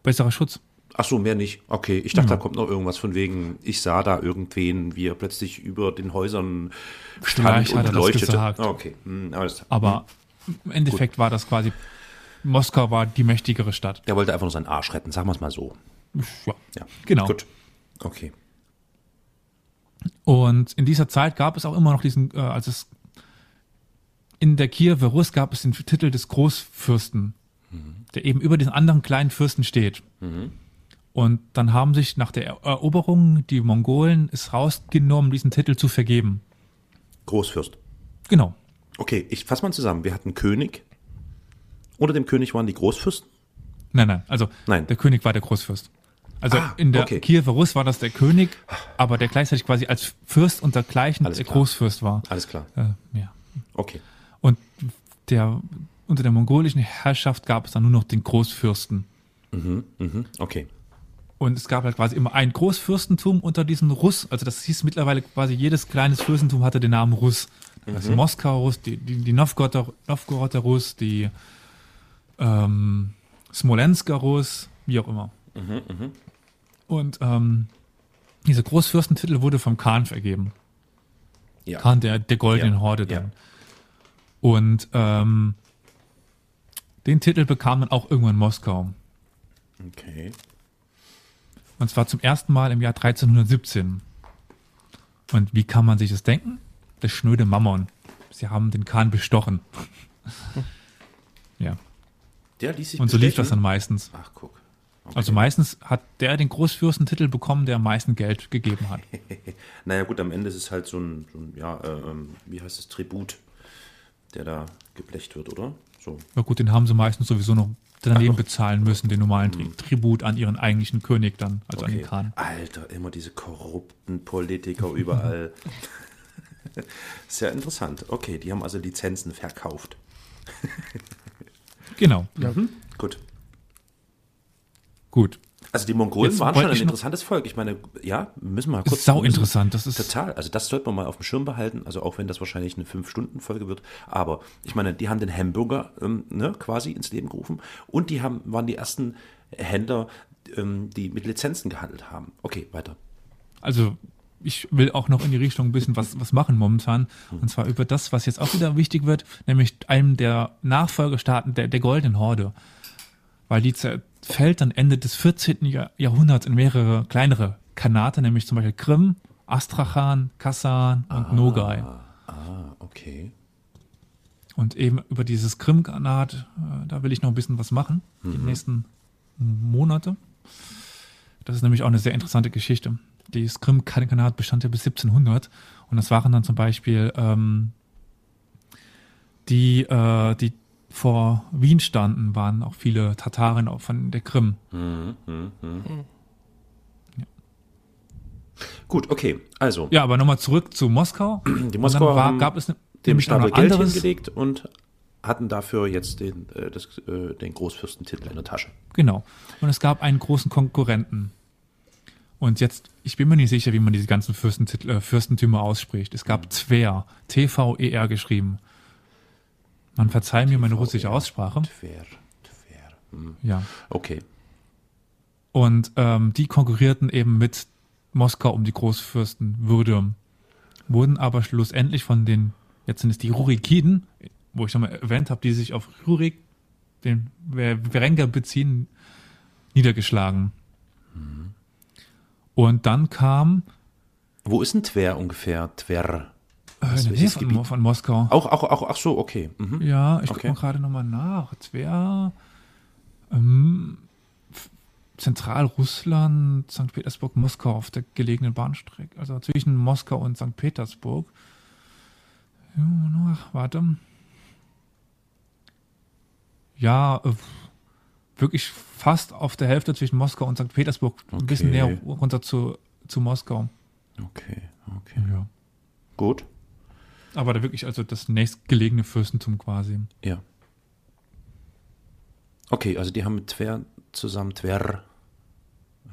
Besserer Schutz. Ach so, mehr nicht. Okay, ich dachte, ja. da kommt noch irgendwas von wegen, ich sah da irgendwen, wie er plötzlich über den Häusern stand Vielleicht und leuchtete. Ah, okay, hm, alles Aber hm. im Endeffekt Gut. war das quasi Moskau war die mächtigere Stadt. Der wollte einfach nur seinen Arsch retten, sagen wir es mal so. Ja, ja. genau. Gut. Okay. Und in dieser Zeit gab es auch immer noch diesen, äh, als es in der Kiewer Rus gab es den Titel des Großfürsten, mhm. der eben über den anderen kleinen Fürsten steht. Mhm. Und dann haben sich nach der Eroberung die Mongolen es rausgenommen, diesen Titel zu vergeben. Großfürst. Genau. Okay, ich fasse mal zusammen. Wir hatten König, unter dem König waren die Großfürsten? Nein, nein. Also nein. der König war der Großfürst. Also ah, in der okay. Kiewer Rus war das der König, aber der gleichzeitig quasi als Fürst und dergleichen der Großfürst war. Alles klar. Äh, ja. Okay. Und der unter der mongolischen Herrschaft gab es dann nur noch den Großfürsten. Mhm, mhm, okay. Und es gab halt quasi immer ein Großfürstentum unter diesen Russ. Also das hieß mittlerweile quasi jedes kleines Fürstentum hatte den Namen Russ. Also mhm. Moskau Russ, die, die, die Novgoroder, Novgoroder Russ, die ähm, Smolensker Rus, wie auch immer. Mhm, mh. Und ähm, dieser Großfürstentitel wurde vom Khan vergeben. Ja. Khan der, der goldenen ja. Horde dann. Ja. Und ähm, den Titel bekam dann auch irgendwann Moskau. Okay. Und zwar zum ersten Mal im Jahr 1317. Und wie kann man sich das denken? Der schnöde Mammon. Sie haben den Khan bestochen. ja. Der ließ sich Und so lief das dann meistens. Ach, guck. Okay. Also meistens hat der den Großfürstentitel bekommen, der am meisten Geld gegeben hat. naja gut, am Ende ist es halt so ein, so ein ja, äh, ähm, wie heißt es, Tribut, der da geblecht wird, oder? So. Na gut, den haben sie meistens sowieso noch daneben bezahlen müssen, den normalen hm. Tribut an ihren eigentlichen König dann, also okay. an den Khan. Alter, immer diese korrupten Politiker überall. Sehr interessant. Okay, die haben also Lizenzen verkauft. Genau. Ja. Mhm. Gut. Gut. Also die Mongolen Jetzt waren schon ein interessantes Volk. Ich meine, ja, müssen wir mal kurz. Ist sau interessant. Das ist total. Also das sollte man mal auf dem Schirm behalten. Also auch wenn das wahrscheinlich eine fünf Stunden Folge wird. Aber ich meine, die haben den Hamburger ähm, ne, quasi ins Leben gerufen und die haben waren die ersten Händler, ähm, die mit Lizenzen gehandelt haben. Okay, weiter. Also ich will auch noch in die Richtung ein bisschen was, was machen momentan. Und zwar über das, was jetzt auch wieder wichtig wird, nämlich einem der Nachfolgestaaten der, der Goldenen Horde. Weil die zerfällt dann Ende des 14. Jahrhunderts in mehrere kleinere Kanate, nämlich zum Beispiel Krim, Astrachan, Kasan und ah, Nogai. Ah, okay. Und eben über dieses Krim-Kanat, äh, da will ich noch ein bisschen was machen, mhm. die nächsten Monate. Das ist nämlich auch eine sehr interessante Geschichte das Krim-Kanat bestand ja bis 1700 und das waren dann zum Beispiel ähm, die, äh, die vor Wien standen, waren auch viele Tataren auch von der Krim. Mhm, mh, mh. Ja. Gut, okay, also. Ja, aber nochmal zurück zu Moskau. Die Moskau war, gab es dem Stapel Geld anderes. hingelegt und hatten dafür jetzt den, äh, das, äh, den Großfürstentitel in der Tasche. Genau. Und es gab einen großen Konkurrenten. Und jetzt, ich bin mir nicht sicher, wie man diese ganzen Fürstentitel, äh, Fürstentümer ausspricht. Es gab Tver, T-V-E-R geschrieben. Man verzeiht mir meine russische Aussprache. Tver, Tver. Hm. Ja. Okay. Und ähm, die konkurrierten eben mit Moskau um die Großfürstenwürde, wurden aber schlussendlich von den, jetzt sind es die Rurikiden, wo ich schon mal erwähnt habe, die sich auf Rurik, den Werenga beziehen, niedergeschlagen. Mhm. Und dann kam. Wo ist denn Twer ungefähr? Twer? Äh, in der Nähe von, von, Moskau. Auch, auch, auch, ach so, okay. Mhm. Ja, ich okay. gucke gerade nochmal nach. Twer. Ähm, Zentralrussland, St. Petersburg, Moskau auf der gelegenen Bahnstrecke. Also zwischen Moskau und St. Petersburg. Ja, warte. Ja, äh, wirklich fast auf der Hälfte zwischen Moskau und St. Petersburg, okay. ein bisschen näher runter zu, zu Moskau. Okay, okay. Ja. Gut. Aber da wirklich also das nächstgelegene Fürstentum quasi. Ja. Okay, also die haben mit Twer zusammen Twer äh,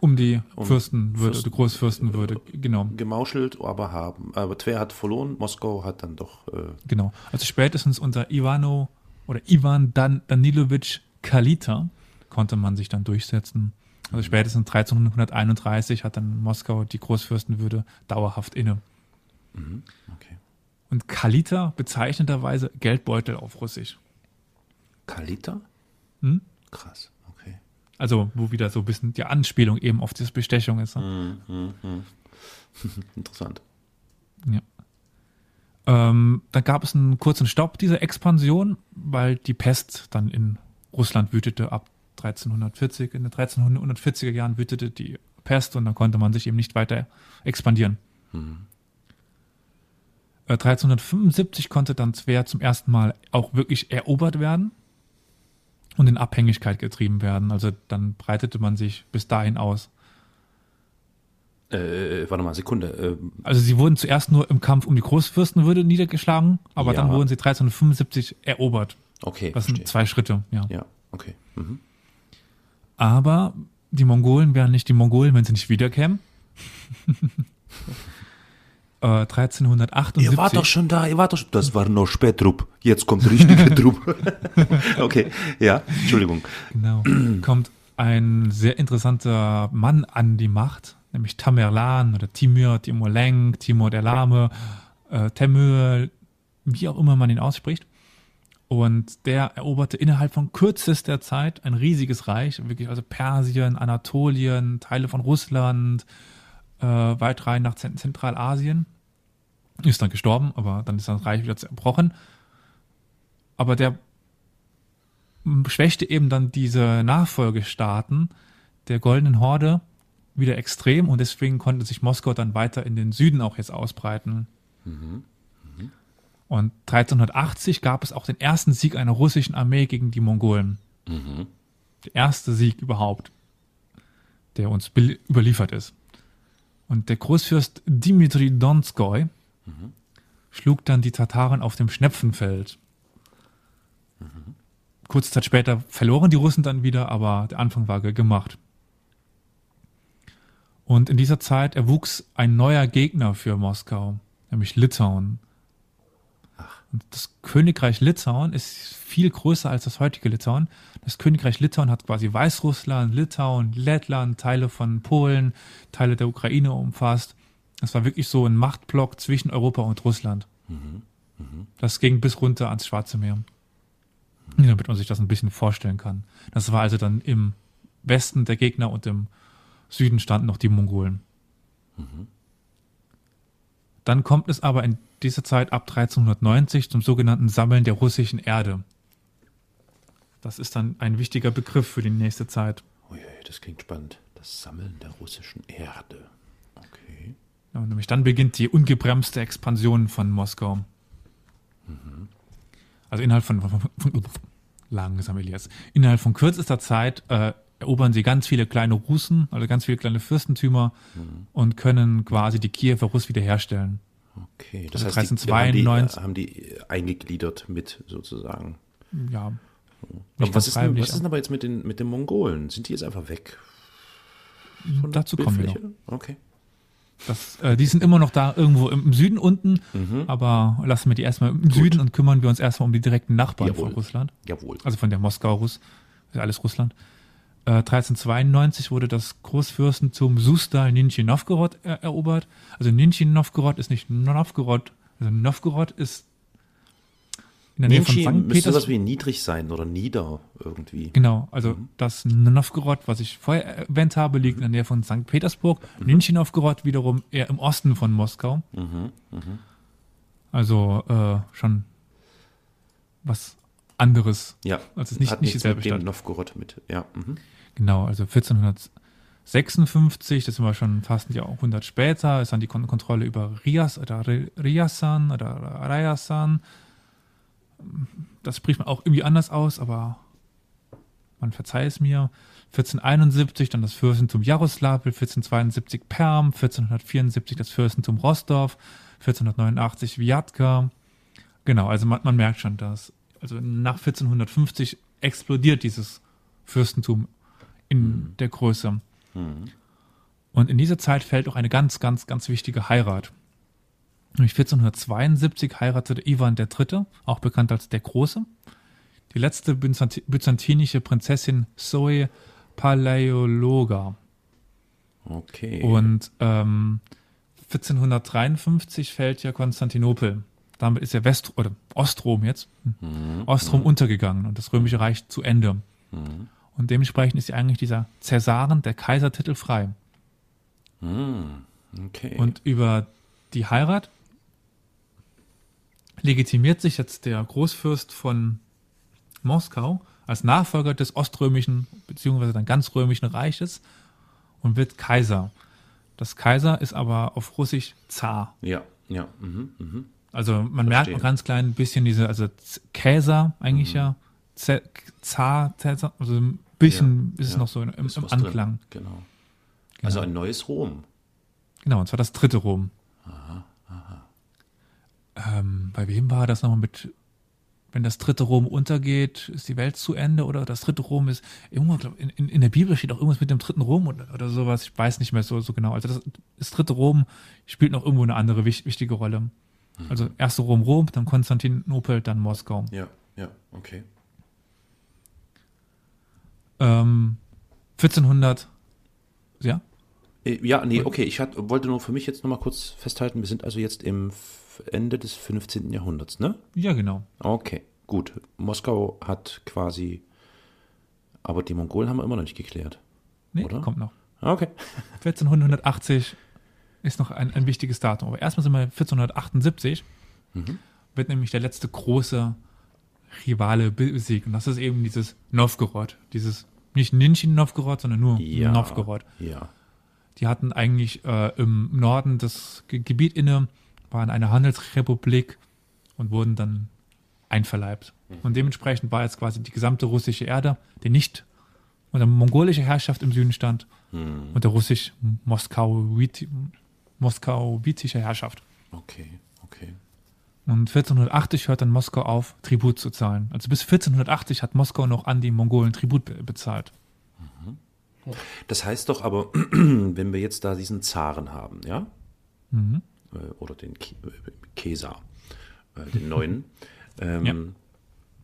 um die um Fürstenwürde, Fürsten, die Großfürstenwürde, genau. Gemauschelt, aber haben. Aber Twer hat verloren, Moskau hat dann doch. Äh, genau. Also spätestens unter Ivano oder Ivan Dan Danilowitsch Kalita konnte man sich dann durchsetzen. Also spätestens 1331 hat dann Moskau die Großfürstenwürde dauerhaft inne. Mhm. Okay. Und Kalita bezeichnenderweise Geldbeutel auf Russisch. Kalita? Hm? Krass, okay. Also, wo wieder so ein bisschen die Anspielung eben auf diese Bestechung ist. Ne? Mhm, mh. Interessant. Ja. Ähm, da gab es einen kurzen Stopp dieser Expansion, weil die Pest dann in Russland wütete ab 1340. In den 1340er Jahren wütete die Pest und dann konnte man sich eben nicht weiter expandieren. Mhm. 1375 konnte dann Zwer zum ersten Mal auch wirklich erobert werden und in Abhängigkeit getrieben werden. Also dann breitete man sich bis dahin aus. Äh, warte mal, Sekunde. Äh, also sie wurden zuerst nur im Kampf um die Großfürstenwürde niedergeschlagen, aber ja. dann wurden sie 1375 erobert. Okay. Das sind verstehe. zwei Schritte, ja. Ja, okay. Mhm. Aber die Mongolen wären nicht die Mongolen, wenn sie nicht wiederkämen. äh, 1378. Ihr wart doch schon da, ihr wart doch schon. Das war noch Spätrupp. Jetzt kommt richtige Trupp. okay, ja, Entschuldigung. Genau. Kommt ein sehr interessanter Mann an die Macht, nämlich Tamerlan oder Timur, Timur Leng, Timur der Lahme, äh, Temür, wie auch immer man ihn ausspricht. Und der eroberte innerhalb von kürzester Zeit ein riesiges Reich, wirklich also Persien, Anatolien, Teile von Russland, äh, weit rein nach Zentralasien. Ist dann gestorben, aber dann ist das Reich wieder zerbrochen. Aber der schwächte eben dann diese Nachfolgestaaten der Goldenen Horde wieder extrem und deswegen konnte sich Moskau dann weiter in den Süden auch jetzt ausbreiten. Mhm. Mhm. Und 1380 gab es auch den ersten Sieg einer russischen Armee gegen die Mongolen. Mhm. Der erste Sieg überhaupt, der uns überliefert ist. Und der Großfürst Dimitri Donskoy mhm. schlug dann die Tataren auf dem Schnepfenfeld. Mhm. Kurze Zeit später verloren die Russen dann wieder, aber der Anfang war gemacht. Und in dieser Zeit erwuchs ein neuer Gegner für Moskau, nämlich Litauen. Und das Königreich Litauen ist viel größer als das heutige Litauen. Das Königreich Litauen hat quasi Weißrussland, Litauen, Lettland, Teile von Polen, Teile der Ukraine umfasst. Das war wirklich so ein Machtblock zwischen Europa und Russland. Mhm. Mhm. Das ging bis runter ans Schwarze Meer. Mhm. Damit man sich das ein bisschen vorstellen kann. Das war also dann im Westen der Gegner und im Süden standen noch die Mongolen. Dann kommt es aber in dieser Zeit ab 1390 zum sogenannten Sammeln der russischen Erde. Das ist dann ein wichtiger Begriff für die nächste Zeit. Oh je, das klingt spannend. Das Sammeln der russischen Erde. Okay. Ja, nämlich dann beginnt die ungebremste Expansion von Moskau. Mhm. Also innerhalb von, von, von, von langsam Elias, innerhalb von kürzester Zeit äh, erobern sie ganz viele kleine Russen, also ganz viele kleine Fürstentümer mhm. und können quasi die Kiewer Russ wiederherstellen. Okay, das also heißt, 1392, die, haben, die, haben die eingegliedert mit sozusagen. Ja. was ist, denn, was ist denn aber jetzt mit den, mit den Mongolen? Sind die jetzt einfach weg? Dazu kommen wir noch. Okay. Das, äh, die sind immer noch da irgendwo im Süden unten, mhm. aber lassen wir die erstmal im Gut. Süden und kümmern wir uns erstmal um die direkten Nachbarn Jawohl. von Russland. Jawohl. Also von der Moskau-Russ, ist alles Russland. Äh, 1392 wurde das Großfürstentum Susdal Ninchi Novgorod er erobert. Also Ninchi Novgorod ist nicht Novgorod, also Novgorod ist in der Nähe von St. müsste sowas wie niedrig sein oder nieder irgendwie. Genau, also mhm. das Novgorod, was ich vorher erwähnt habe, liegt in der Nähe von St. Petersburg. Mhm. Ninchi Novgorod wiederum eher im Osten von Moskau. Mhm. mhm. Also äh, schon was anderes. Ja, also nicht, nicht dieselbe mit Stadt. Novgorod mit, ja. Mhm. Genau, also 1456, das sind wir schon fast ein Jahrhundert später, ist dann die Kontrolle über Rias oder Riasan oder Rayasan. Das spricht man auch irgendwie anders aus, aber man verzeiht es mir. 1471 dann das Fürstentum Jaroslawl, 1472 Perm, 1474 das Fürstentum Rostov, 1489 Viatka. Genau, also man, man merkt schon, dass also nach 1450 explodiert dieses Fürstentum in mhm. der Größe. Mhm. Und in dieser Zeit fällt auch eine ganz, ganz, ganz wichtige Heirat. Nämlich 1472 heiratete Ivan III., auch bekannt als der Große, die letzte byzantinische Prinzessin Zoe Palaiologa. Okay. Und ähm, 1453 fällt ja Konstantinopel. Damit ist ja West- oder Ostrom jetzt, mhm. Ostrom mhm. untergegangen und das Römische Reich zu Ende. Mhm. Und dementsprechend ist ja eigentlich dieser Cäsaren, der Kaisertitel frei. Mhm. Okay. Und über die Heirat legitimiert sich jetzt der Großfürst von Moskau als Nachfolger des oströmischen bzw. dann ganz römischen Reiches und wird Kaiser. Das Kaiser ist aber auf Russisch Zar. Ja, ja. Mhm, mhm. Also man Verstehen. merkt ein ganz klein bisschen diese, also Käser eigentlich mhm. ja, Zar, Zar, also ein bisschen ja, ist es noch so im, im Anklang. Genau. genau. Also ein neues Rom. Genau, und zwar das dritte Rom. Aha, aha. Ähm, bei wem war das nochmal mit wenn das dritte Rom untergeht, ist die Welt zu Ende oder das dritte Rom ist in, in, in der Bibel steht auch irgendwas mit dem dritten Rom oder, oder sowas. Ich weiß nicht mehr so, so genau. Also das, das dritte Rom spielt noch irgendwo eine andere wich, wichtige Rolle. Mhm. Also erste Rom Rom, dann Konstantinopel, dann Moskau. Ja, ja, okay. Ähm, 1400, ja? Äh, ja, nee, okay. Ich hat, wollte nur für mich jetzt nochmal kurz festhalten, wir sind also jetzt im Ende des 15. Jahrhunderts, ne? Ja, genau. Okay, gut. Moskau hat quasi, aber die Mongolen haben wir immer noch nicht geklärt. Nee, oder? kommt noch. Okay. 1480 ist noch ein, ein wichtiges Datum. Aber erstmal sind wir 1478, mhm. wird nämlich der letzte große Rivale besiegt. Und das ist eben dieses Novgorod. Dieses, nicht Ninchin Novgorod, sondern nur ja, Novgorod. Ja. Die hatten eigentlich äh, im Norden das Ge Gebiet inne, waren eine Handelsrepublik und wurden dann einverleibt. Mhm. Und dementsprechend war jetzt quasi die gesamte russische Erde, die nicht unter mongolischer Herrschaft im Süden stand, mhm. unter russisch-moskauitischer Herrschaft. Okay, okay. Und 1480 hört dann Moskau auf, Tribut zu zahlen. Also bis 1480 hat Moskau noch an die Mongolen Tribut be bezahlt. Mhm. Das heißt doch aber, wenn wir jetzt da diesen Zaren haben, ja? Mhm. Äh, oder den Kesar, äh, den neuen. Ähm, ja.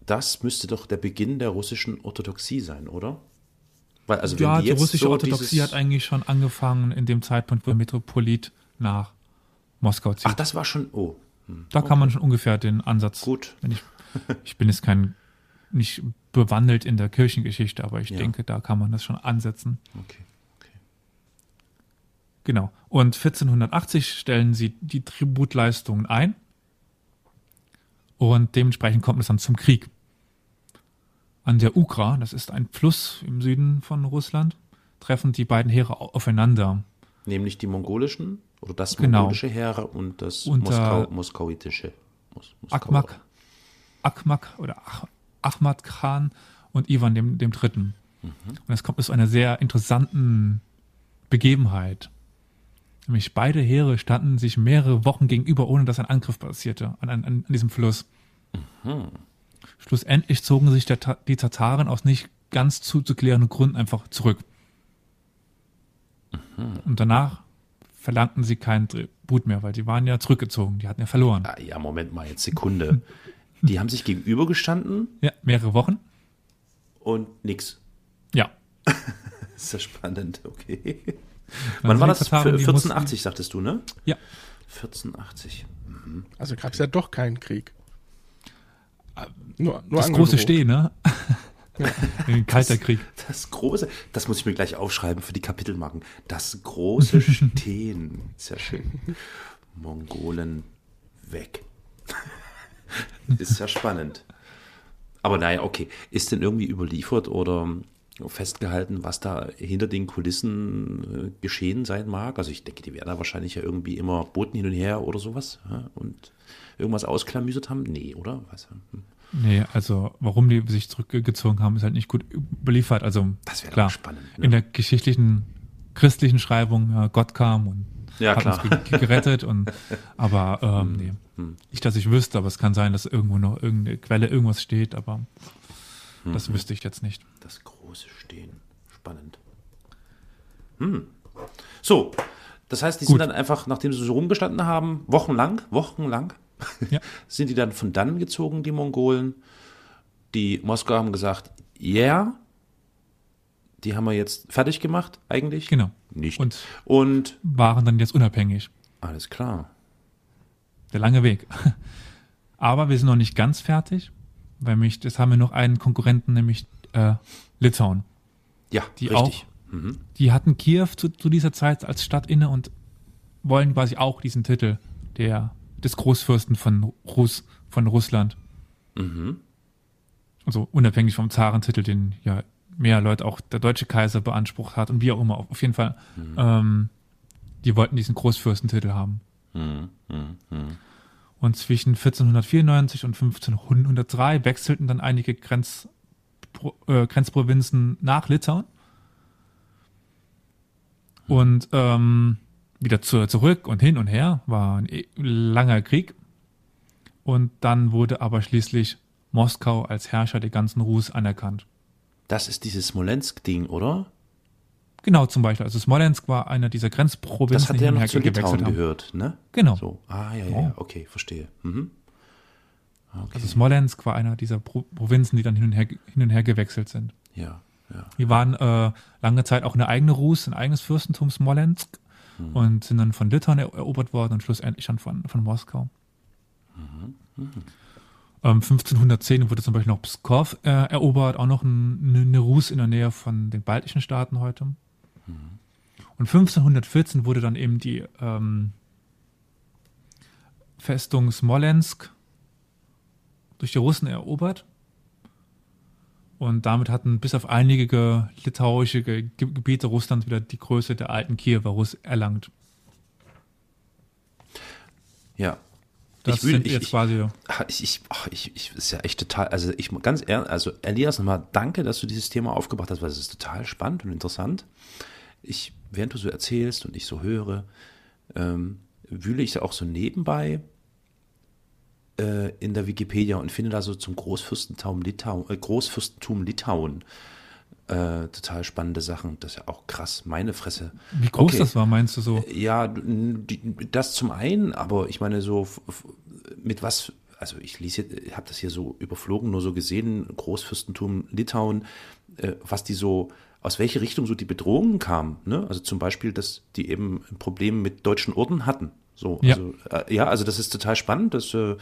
Das müsste doch der Beginn der russischen Orthodoxie sein, oder? Weil, also ja, die, die russische so Orthodoxie hat eigentlich schon angefangen in dem Zeitpunkt, wo Metropolit nach Moskau zieht. Ach, das war schon, oh. Da okay. kann man schon ungefähr den Ansatz. Gut. Ich, ich, bin jetzt kein, nicht bewandelt in der Kirchengeschichte, aber ich ja. denke, da kann man das schon ansetzen. Okay. Genau. Und 1480 stellen sie die Tributleistungen ein. Und dementsprechend kommt es dann zum Krieg. An der Ukra, das ist ein Fluss im Süden von Russland, treffen die beiden Heere aufeinander. Nämlich die mongolischen oder das genau. mongolische Heer und das Moskau, moskauitische. Mos Akmak, Akmak oder Ach, Ahmad Khan und Ivan dem, dem Dritten. Mhm. Und es kommt zu einer sehr interessanten Begebenheit. Nämlich beide Heere standen sich mehrere Wochen gegenüber, ohne dass ein Angriff passierte an, an, an diesem Fluss. Mhm. Schlussendlich zogen sich der, die Tataren aus nicht ganz zuzuklärenden Gründen einfach zurück. Mhm. Und danach verlangten sie keinen Tribut mehr, weil sie waren ja zurückgezogen, die hatten ja verloren. Ah, ja, Moment mal, jetzt Sekunde. die haben sich gegenübergestanden? Ja, mehrere Wochen. Und nix. Ja. ist ja spannend, okay. Wann war das? Tataren, 1480, sagtest du, ne? Ja. 1480. Mhm. Also gab es ja doch keinen Krieg. Nur, nur das große Stehen, ne? Ein kalter das, Krieg. Das große, das muss ich mir gleich aufschreiben für die Kapitelmarken. Das große Stehen. Sehr schön. Mongolen weg. ist ja spannend. Aber naja, okay. Ist denn irgendwie überliefert oder festgehalten, was da hinter den Kulissen äh, geschehen sein mag? Also ich denke, die werden da wahrscheinlich ja irgendwie immer Boten hin und her oder sowas und irgendwas ausklamüsert haben. Nee, oder? Was? Nee, also warum die sich zurückgezogen haben, ist halt nicht gut überliefert. Also das wäre klar spannend. Ne? In der geschichtlichen christlichen Schreibung, ja, Gott kam und ja, hat klar. uns gerettet und aber ähm, hm, nee. Hm. Nicht, dass ich wüsste, aber es kann sein, dass irgendwo noch irgendeine Quelle irgendwas steht, aber hm. das wüsste ich jetzt nicht. Das große Stehen. Spannend. Hm. So, das heißt, die Gut. sind dann einfach, nachdem sie so rumgestanden haben, wochenlang, wochenlang, ja. sind die dann von dann gezogen, die Mongolen. Die Moskau haben gesagt, ja, yeah, die haben wir jetzt fertig gemacht, eigentlich. Genau. Nicht. Und, und waren dann jetzt unabhängig. Alles klar. Der lange Weg. Aber wir sind noch nicht ganz fertig, weil mich, das haben wir noch einen Konkurrenten, nämlich äh, Litauen. Ja, die richtig. Auch, mhm. Die hatten Kiew zu, zu, dieser Zeit als Stadt inne und wollen quasi auch diesen Titel der, des Großfürsten von, Russ, von Russland. Mhm. Also unabhängig vom Zarentitel, den ja mehr Leute auch der deutsche Kaiser beansprucht hat und wie auch immer. Auf jeden Fall, mhm. ähm, die wollten diesen Großfürstentitel haben. Mhm. Mhm. Und zwischen 1494 und 1503 wechselten dann einige Grenz, äh, Grenzprovinzen nach Litauen. Und ähm, wieder zu, zurück und hin und her, war ein e, langer Krieg. Und dann wurde aber schließlich Moskau als Herrscher der ganzen Rus anerkannt. Das ist dieses Smolensk-Ding, oder? Genau, zum Beispiel. Also Smolensk war einer dieser Grenzprovinzen, das hat ja noch zu Litauen gehört, ne? Genau. So. Ah, ja, ja, oh. okay, verstehe. Mhm. Okay. Also Smolensk war einer dieser Pro Provinzen, die dann hin und her, hin und her gewechselt sind. Ja, ja. Die waren äh, lange Zeit auch eine eigene Rus, ein eigenes Fürstentum Smolensk mhm. und sind dann von Litauen erobert worden und schlussendlich dann von, von Moskau. Mhm. Mhm. Ähm, 1510 wurde zum Beispiel noch Pskov äh, erobert, auch noch ein, eine Rus in der Nähe von den baltischen Staaten heute. Mhm. Und 1514 wurde dann eben die ähm, Festung Smolensk durch die Russen erobert. Und damit hatten bis auf einige litauische Gebiete Russlands wieder die Größe der alten Kiewer Russ erlangt. Ja. Das ich will, ich, jetzt quasi. Ich, ich, ich, ich, ist ja echt total, also ich ganz ehrlich, also Elias, nochmal danke, dass du dieses Thema aufgebracht hast, weil es ist total spannend und interessant. Ich, während du so erzählst und ich so höre, ähm, wühle ich auch so nebenbei äh, in der Wikipedia und finde da so zum Großfürstentum Litauen, äh, Großfürstentum Litauen äh, total spannende Sachen. Das ist ja auch krass, meine Fresse. Wie groß okay. das war, meinst du so? Ja, die, das zum einen, aber ich meine so mit was, also ich lese, habe das hier so überflogen, nur so gesehen, Großfürstentum Litauen, äh, was die so aus welche Richtung so die Bedrohungen kamen. Ne? Also zum Beispiel, dass die eben ein Problem mit deutschen Orden hatten. So, ja. Also, äh, ja, also das ist total spannend. Das, äh,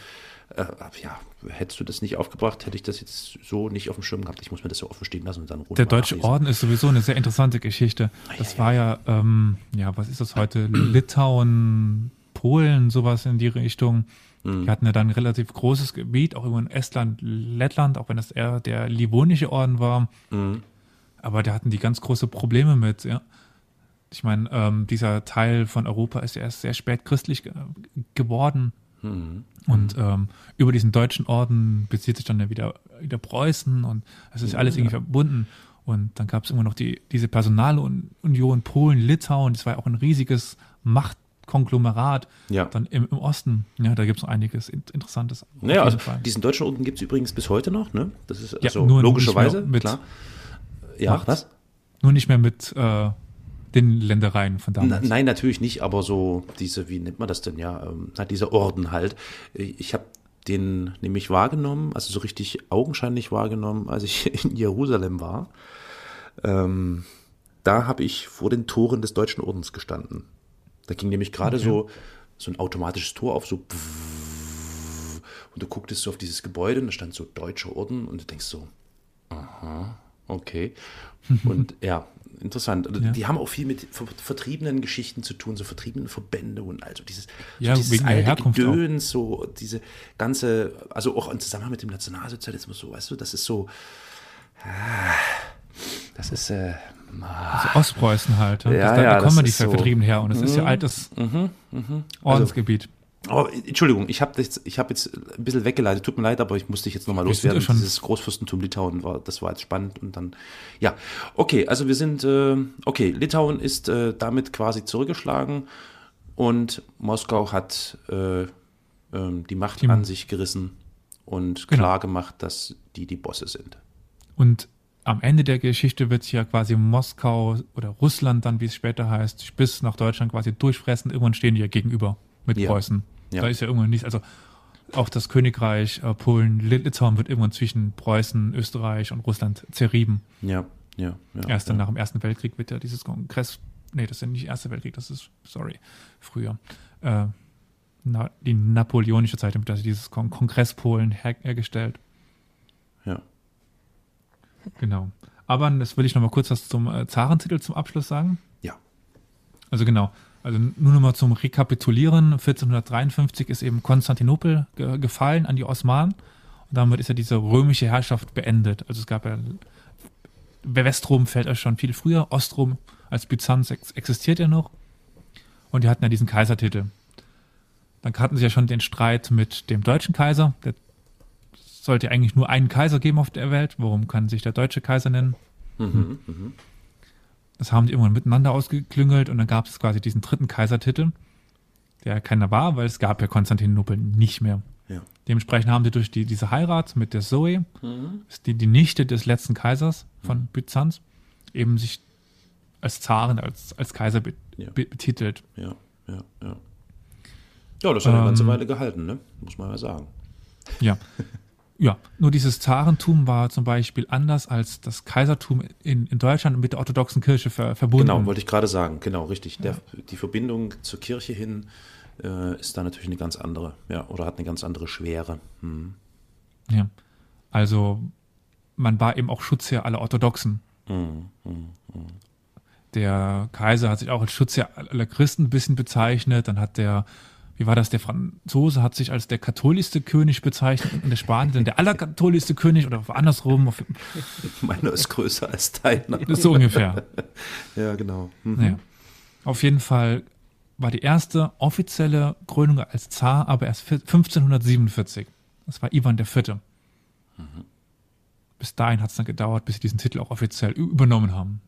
äh, ja, hättest du das nicht aufgebracht, hätte ich das jetzt so nicht auf dem Schirm gehabt. Ich muss mir das so offen stehen lassen und dann Der Deutsche nachlesen. Orden ist sowieso eine sehr interessante Geschichte. Das ja, war ja, ähm, ja, was ist das heute? Litauen, Polen, sowas in die Richtung. Mhm. Die hatten ja dann ein relativ großes Gebiet, auch immer in Estland, Lettland, auch wenn das eher der Livonische Orden war. Mhm. Aber da hatten die ganz große Probleme mit, ja. Ich meine, ähm, dieser Teil von Europa ist ja erst sehr spät christlich ge geworden. Mhm. Und ähm, über diesen deutschen Orden bezieht sich dann ja wieder, wieder Preußen und es ist ja, alles irgendwie verbunden. Und dann gab es immer noch die, diese Personalunion Polen, Litauen, das war ja auch ein riesiges Machtkonglomerat. Ja. Dann im, im Osten, ja, da gibt es noch einiges Interessantes. Naja, also diesen deutschen Orden gibt es übrigens bis heute noch, ne? Das ist also ja, logischerweise, mit klar. Ja, Macht. was? Nur nicht mehr mit äh, den Ländereien von damals. Na, nein, natürlich nicht, aber so diese, wie nennt man das denn ja, ähm, dieser Orden halt. Ich habe den nämlich wahrgenommen, also so richtig augenscheinlich wahrgenommen, als ich in Jerusalem war. Ähm, da habe ich vor den Toren des Deutschen Ordens gestanden. Da ging nämlich gerade okay. so, so ein automatisches Tor auf, so und du gucktest so auf dieses Gebäude und da stand so Deutscher Orden und du denkst so, aha, okay. Und ja, interessant. Also, ja. Die haben auch viel mit vertriebenen Geschichten zu tun, so vertriebenen Verbände und also dieses, ja, so dieses alte Gedöns, so diese ganze, also auch im Zusammenhang mit dem Nationalsozialismus, so, weißt du, das ist so, ah, das ist, äh, also Ostpreußen halt. Ja, das, da, ja, kommen die so. Vertriebenen her und es ist ja mhm. altes mhm, mh. Ordensgebiet. Oh, Entschuldigung, ich habe hab jetzt ein bisschen weggeleitet, tut mir leid, aber ich musste dich jetzt nochmal loswerden. Ja Dieses Großfürstentum Litauen war, das war jetzt spannend und dann, ja. Okay, also wir sind, äh, okay, Litauen ist äh, damit quasi zurückgeschlagen und Moskau hat äh, äh, die Macht die, an sich gerissen und genau. klar gemacht, dass die die Bosse sind. Und am Ende der Geschichte wird sich ja quasi Moskau oder Russland dann, wie es später heißt, bis nach Deutschland quasi durchfressen. Irgendwann stehen die ja gegenüber mit ja. Preußen. Ja. Da ist ja irgendwann nichts, also auch das Königreich äh, Polen, Litauen wird irgendwann zwischen Preußen, Österreich und Russland zerrieben. Ja, ja, ja. Erst dann ja. nach dem Ersten Weltkrieg wird ja dieses Kongress, nee, das ist ja nicht Erster Weltkrieg, das ist, sorry, früher. Äh, na, die napoleonische Zeit, damit also dieses Kon Kongress Polen her hergestellt. Ja. Genau. Aber das will ich noch mal kurz was zum äh, Zarentitel zum Abschluss sagen. Ja. Also genau, also nur noch mal zum Rekapitulieren. 1453 ist eben Konstantinopel ge gefallen an die Osmanen. Und damit ist ja diese römische Herrschaft beendet. Also es gab ja, Westrom fällt ja schon viel früher, Ostrom als Byzanz ex existiert ja noch. Und die hatten ja diesen Kaisertitel. Dann hatten sie ja schon den Streit mit dem deutschen Kaiser. Der sollte eigentlich nur einen Kaiser geben auf der Welt. Warum kann sich der deutsche Kaiser nennen? Mhm, mh. Das haben die irgendwann miteinander ausgeklüngelt und dann gab es quasi diesen dritten Kaisertitel, der keiner war, weil es gab ja Konstantinopel nicht mehr. Ja. Dementsprechend haben sie durch die, diese Heirat mit der Zoe, mhm. die, die Nichte des letzten Kaisers von mhm. Byzanz, eben sich als Zaren, als, als Kaiser be, ja. betitelt. Ja, ja, ja. Ja, das hat ähm, eine ganze Weile gehalten, ne? muss man mal sagen. Ja. Ja, nur dieses Zarentum war zum Beispiel anders als das Kaisertum in, in Deutschland mit der orthodoxen Kirche ver, verbunden. Genau, wollte ich gerade sagen, genau, richtig. Der, die Verbindung zur Kirche hin äh, ist da natürlich eine ganz andere, ja, oder hat eine ganz andere Schwere. Hm. Ja, also man war eben auch Schutzherr aller Orthodoxen. Hm, hm, hm. der Kaiser hat sich auch als Schutzherr aller Christen ein bisschen bezeichnet, dann hat der wie war das, der Franzose hat sich als der katholischste König bezeichnet und der Spanier dann der allerkatholischste König oder andersrum. Meiner ist größer als deiner. So ungefähr. ja, genau. Mhm. Naja. Auf jeden Fall war die erste offizielle Krönung als Zar aber erst 1547. Das war Ivan IV. Mhm. Bis dahin hat es dann gedauert, bis sie diesen Titel auch offiziell übernommen haben.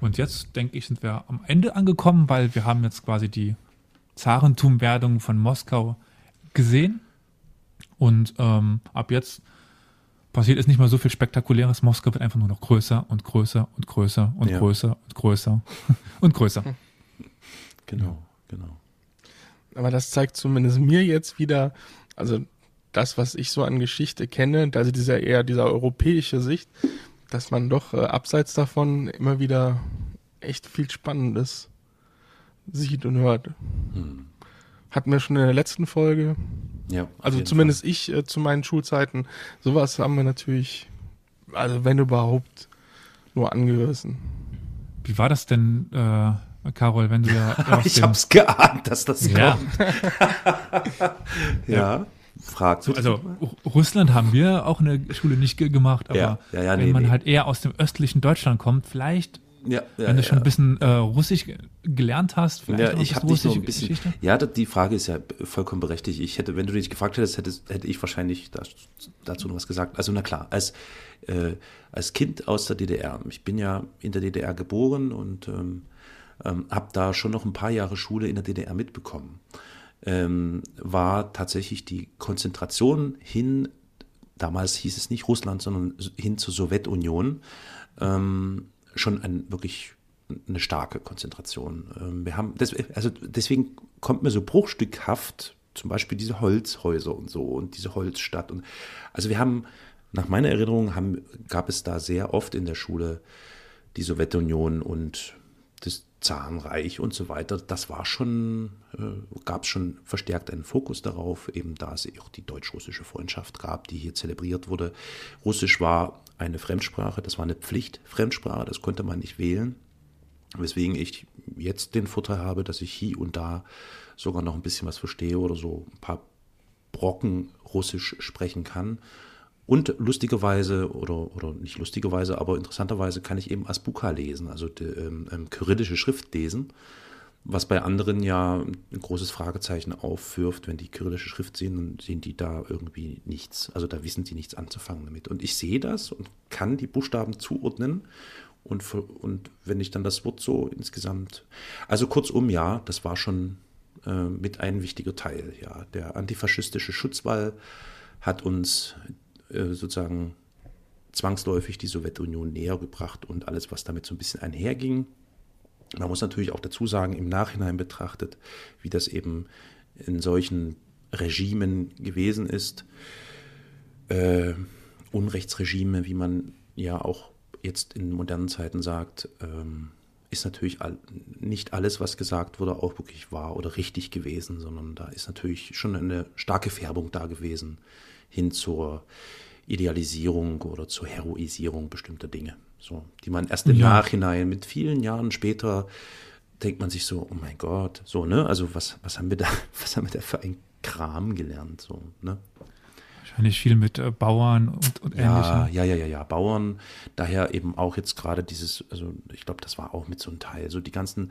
Und jetzt, denke ich, sind wir am Ende angekommen, weil wir haben jetzt quasi die Zarentumwerdung von Moskau gesehen. Und ähm, ab jetzt passiert es nicht mehr so viel Spektakuläres. Moskau wird einfach nur noch größer und größer und größer und ja. größer und größer und größer. Genau, genau. Aber das zeigt zumindest mir jetzt wieder, also das, was ich so an Geschichte kenne, also dieser eher dieser europäische Sicht, dass man doch äh, abseits davon immer wieder echt viel Spannendes sieht und hört. Hm. Hatten wir schon in der letzten Folge. Ja. Also zumindest Fall. ich äh, zu meinen Schulzeiten. Sowas haben wir natürlich, also wenn überhaupt, nur angerissen. Wie war das denn, äh, Carol, wenn du ja. ich hab's geahnt, dass das ja. kommt. ja. ja. Fragt. So, also Russland haben wir auch in der Schule nicht gemacht, aber ja, ja, ja, wenn nee, man nee. halt eher aus dem östlichen Deutschland kommt, vielleicht ja, ja, Wenn du schon ein bisschen äh, Russisch gelernt hast, vielleicht ja, ich habe dich ein bisschen. Geschichte? Ja, die Frage ist ja vollkommen berechtigt. Ich hätte, wenn du dich gefragt hättest, hätte, hätte ich wahrscheinlich dazu noch was gesagt. Also na klar, als äh, als Kind aus der DDR. Ich bin ja in der DDR geboren und ähm, ähm, habe da schon noch ein paar Jahre Schule in der DDR mitbekommen ähm, war tatsächlich die Konzentration hin, damals hieß es nicht Russland, sondern hin zur Sowjetunion, ähm, schon ein wirklich eine starke Konzentration. Ähm, wir haben, das, also deswegen kommt mir so bruchstückhaft zum Beispiel diese Holzhäuser und so und diese Holzstadt und also wir haben nach meiner Erinnerung haben, gab es da sehr oft in der Schule die Sowjetunion und das Zarenreich und so weiter. Das war schon, äh, gab es schon verstärkt einen Fokus darauf, eben da es auch die deutsch-russische Freundschaft gab, die hier zelebriert wurde. Russisch war eine Fremdsprache, das war eine Pflichtfremdsprache, das konnte man nicht wählen. Weswegen ich jetzt den Vorteil habe, dass ich hier und da sogar noch ein bisschen was verstehe oder so ein paar Brocken Russisch sprechen kann. Und lustigerweise, oder, oder nicht lustigerweise, aber interessanterweise kann ich eben Asbuka lesen, also die, ähm, ähm, kyrillische Schrift lesen, was bei anderen ja ein großes Fragezeichen aufwirft. Wenn die kyrillische Schrift sehen, dann sehen die da irgendwie nichts. Also da wissen die nichts anzufangen damit. Und ich sehe das und kann die Buchstaben zuordnen. Und, und wenn ich dann das Wort so insgesamt. Also kurzum, ja, das war schon äh, mit ein wichtiger Teil. Ja, der antifaschistische Schutzwall hat uns äh, sozusagen zwangsläufig die Sowjetunion näher gebracht und alles, was damit so ein bisschen einherging. Man muss natürlich auch dazu sagen, im Nachhinein betrachtet, wie das eben in solchen Regimen gewesen ist. Äh, Unrechtsregime, wie man ja auch jetzt in modernen Zeiten sagt, ähm, ist natürlich all, nicht alles, was gesagt wurde, auch wirklich wahr oder richtig gewesen, sondern da ist natürlich schon eine starke Färbung da gewesen hin zur Idealisierung oder zur Heroisierung bestimmter Dinge. So, die man erst im ja. Nachhinein mit vielen Jahren später denkt man sich so, oh mein Gott, so, ne? Also was, was haben wir da, was haben wir da für ein Kram gelernt, so, ne? Wahrscheinlich viel mit äh, Bauern und, und ja, Ja, ja, ja, ja, Bauern. Daher eben auch jetzt gerade dieses, also ich glaube, das war auch mit so einem Teil, so die ganzen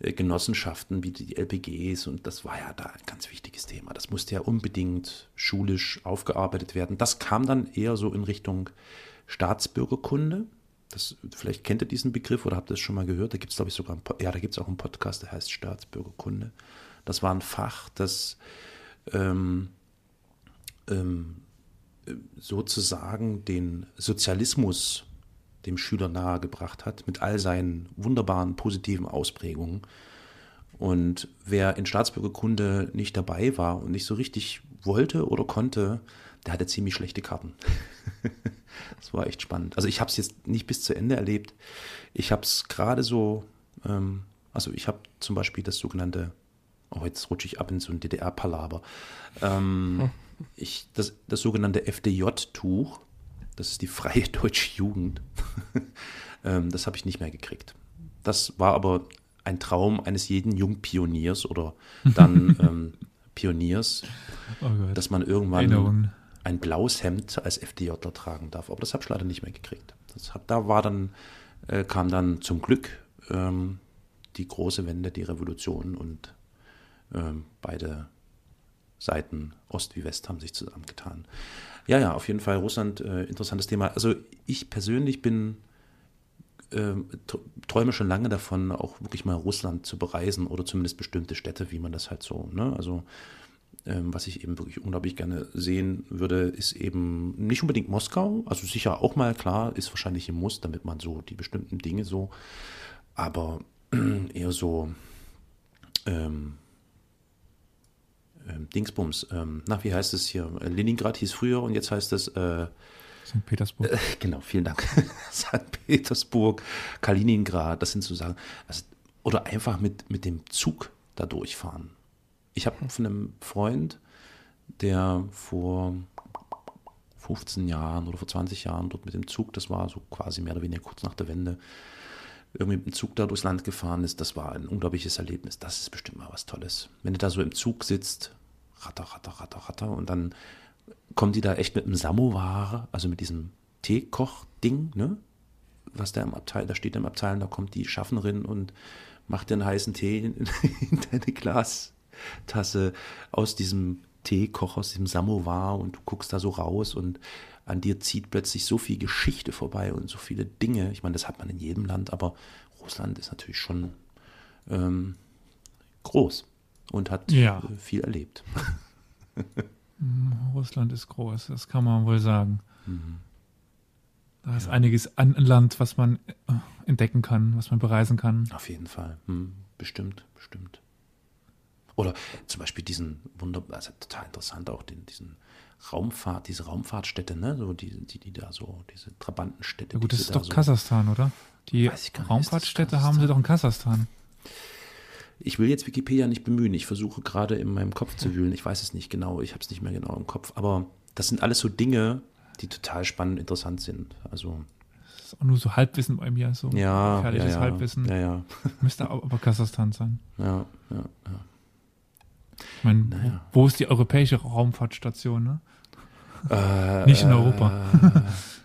Genossenschaften wie die LPGs und das war ja da ein ganz wichtiges Thema. Das musste ja unbedingt schulisch aufgearbeitet werden. Das kam dann eher so in Richtung Staatsbürgerkunde. Das, vielleicht kennt ihr diesen Begriff oder habt ihr das schon mal gehört. Da gibt es, glaube ich, sogar einen, ja, da gibt es auch einen Podcast, der heißt Staatsbürgerkunde. Das war ein Fach, das ähm, ähm, sozusagen den Sozialismus dem Schüler nahegebracht hat, mit all seinen wunderbaren positiven Ausprägungen. Und wer in Staatsbürgerkunde nicht dabei war und nicht so richtig wollte oder konnte, der hatte ziemlich schlechte Karten. das war echt spannend. Also ich habe es jetzt nicht bis zu Ende erlebt. Ich habe es gerade so, ähm, also ich habe zum Beispiel das sogenannte, oh jetzt rutsche ich ab in so ein DDR-Palaber, ähm, hm. ich, das, das sogenannte FDJ-Tuch, das ist die Freie Deutsche Jugend. ähm, das habe ich nicht mehr gekriegt. Das war aber ein Traum eines jeden Jungpioniers oder dann ähm, Pioniers, oh dass man irgendwann Erinnerung. ein blaues Hemd als FDJler tragen darf. Aber das habe ich leider nicht mehr gekriegt. Das hab, da war dann, äh, kam dann zum Glück ähm, die große Wende, die Revolution und ähm, beide Seiten, Ost wie West, haben sich zusammengetan. Ja, ja, auf jeden Fall Russland, äh, interessantes Thema. Also ich persönlich bin, äh, träume schon lange davon, auch wirklich mal Russland zu bereisen oder zumindest bestimmte Städte, wie man das halt so, ne? Also ähm, was ich eben wirklich unglaublich gerne sehen würde, ist eben nicht unbedingt Moskau, also sicher auch mal, klar, ist wahrscheinlich ein Muss, damit man so die bestimmten Dinge so, aber eher so ähm, Dingsbums, ähm, na, wie heißt es hier? Leningrad hieß früher und jetzt heißt es äh, St. Petersburg. Äh, genau, vielen Dank. St. Petersburg, Kaliningrad, das sind so Sachen. Also, oder einfach mit, mit dem Zug da durchfahren. Ich habe von einem Freund, der vor 15 Jahren oder vor 20 Jahren dort mit dem Zug, das war so quasi mehr oder weniger kurz nach der Wende, irgendwie mit dem Zug da durchs Land gefahren ist, das war ein unglaubliches Erlebnis. Das ist bestimmt mal was Tolles. Wenn du da so im Zug sitzt, ratter, ratter, ratter, ratter, und dann kommen die da echt mit einem Samovar, also mit diesem Teekoch-Ding, ne? Was da im Abteil, da steht im Abteil, da kommt die Schaffnerin und macht dir einen heißen Tee in, in deine Glastasse aus diesem Teekocher, aus diesem Samovar und du guckst da so raus und an dir zieht plötzlich so viel Geschichte vorbei und so viele Dinge. Ich meine, das hat man in jedem Land, aber Russland ist natürlich schon ähm, groß und hat ja. viel erlebt. Russland ist groß, das kann man wohl sagen. Mhm. Da ist ja. einiges an Land, was man äh, entdecken kann, was man bereisen kann. Auf jeden Fall. Hm, bestimmt, bestimmt. Oder zum Beispiel diesen wunderbar, also total interessant auch den, diesen Raumfahrt, diese Raumfahrtstätte, ne, so die, die, die da so, diese Trabantenstädte. Ja gut, das ist doch so, Kasachstan, oder? Die Raumfahrtstätte haben sie doch in Kasachstan. Ich will jetzt Wikipedia nicht bemühen. Ich versuche gerade in meinem Kopf zu wühlen. Ich weiß es nicht genau. Ich habe es nicht mehr genau im Kopf. Aber das sind alles so Dinge, die total spannend und interessant sind. Also das ist auch nur so Halbwissen bei mir, so ja, gefährliches ja, ja. Halbwissen. Ja, ja. Müsste aber Kasachstan sein. Ja, ja, ja. Ich meine, Naja. wo ist die europäische Raumfahrtstation, ne? Äh, Nicht in Europa. Äh,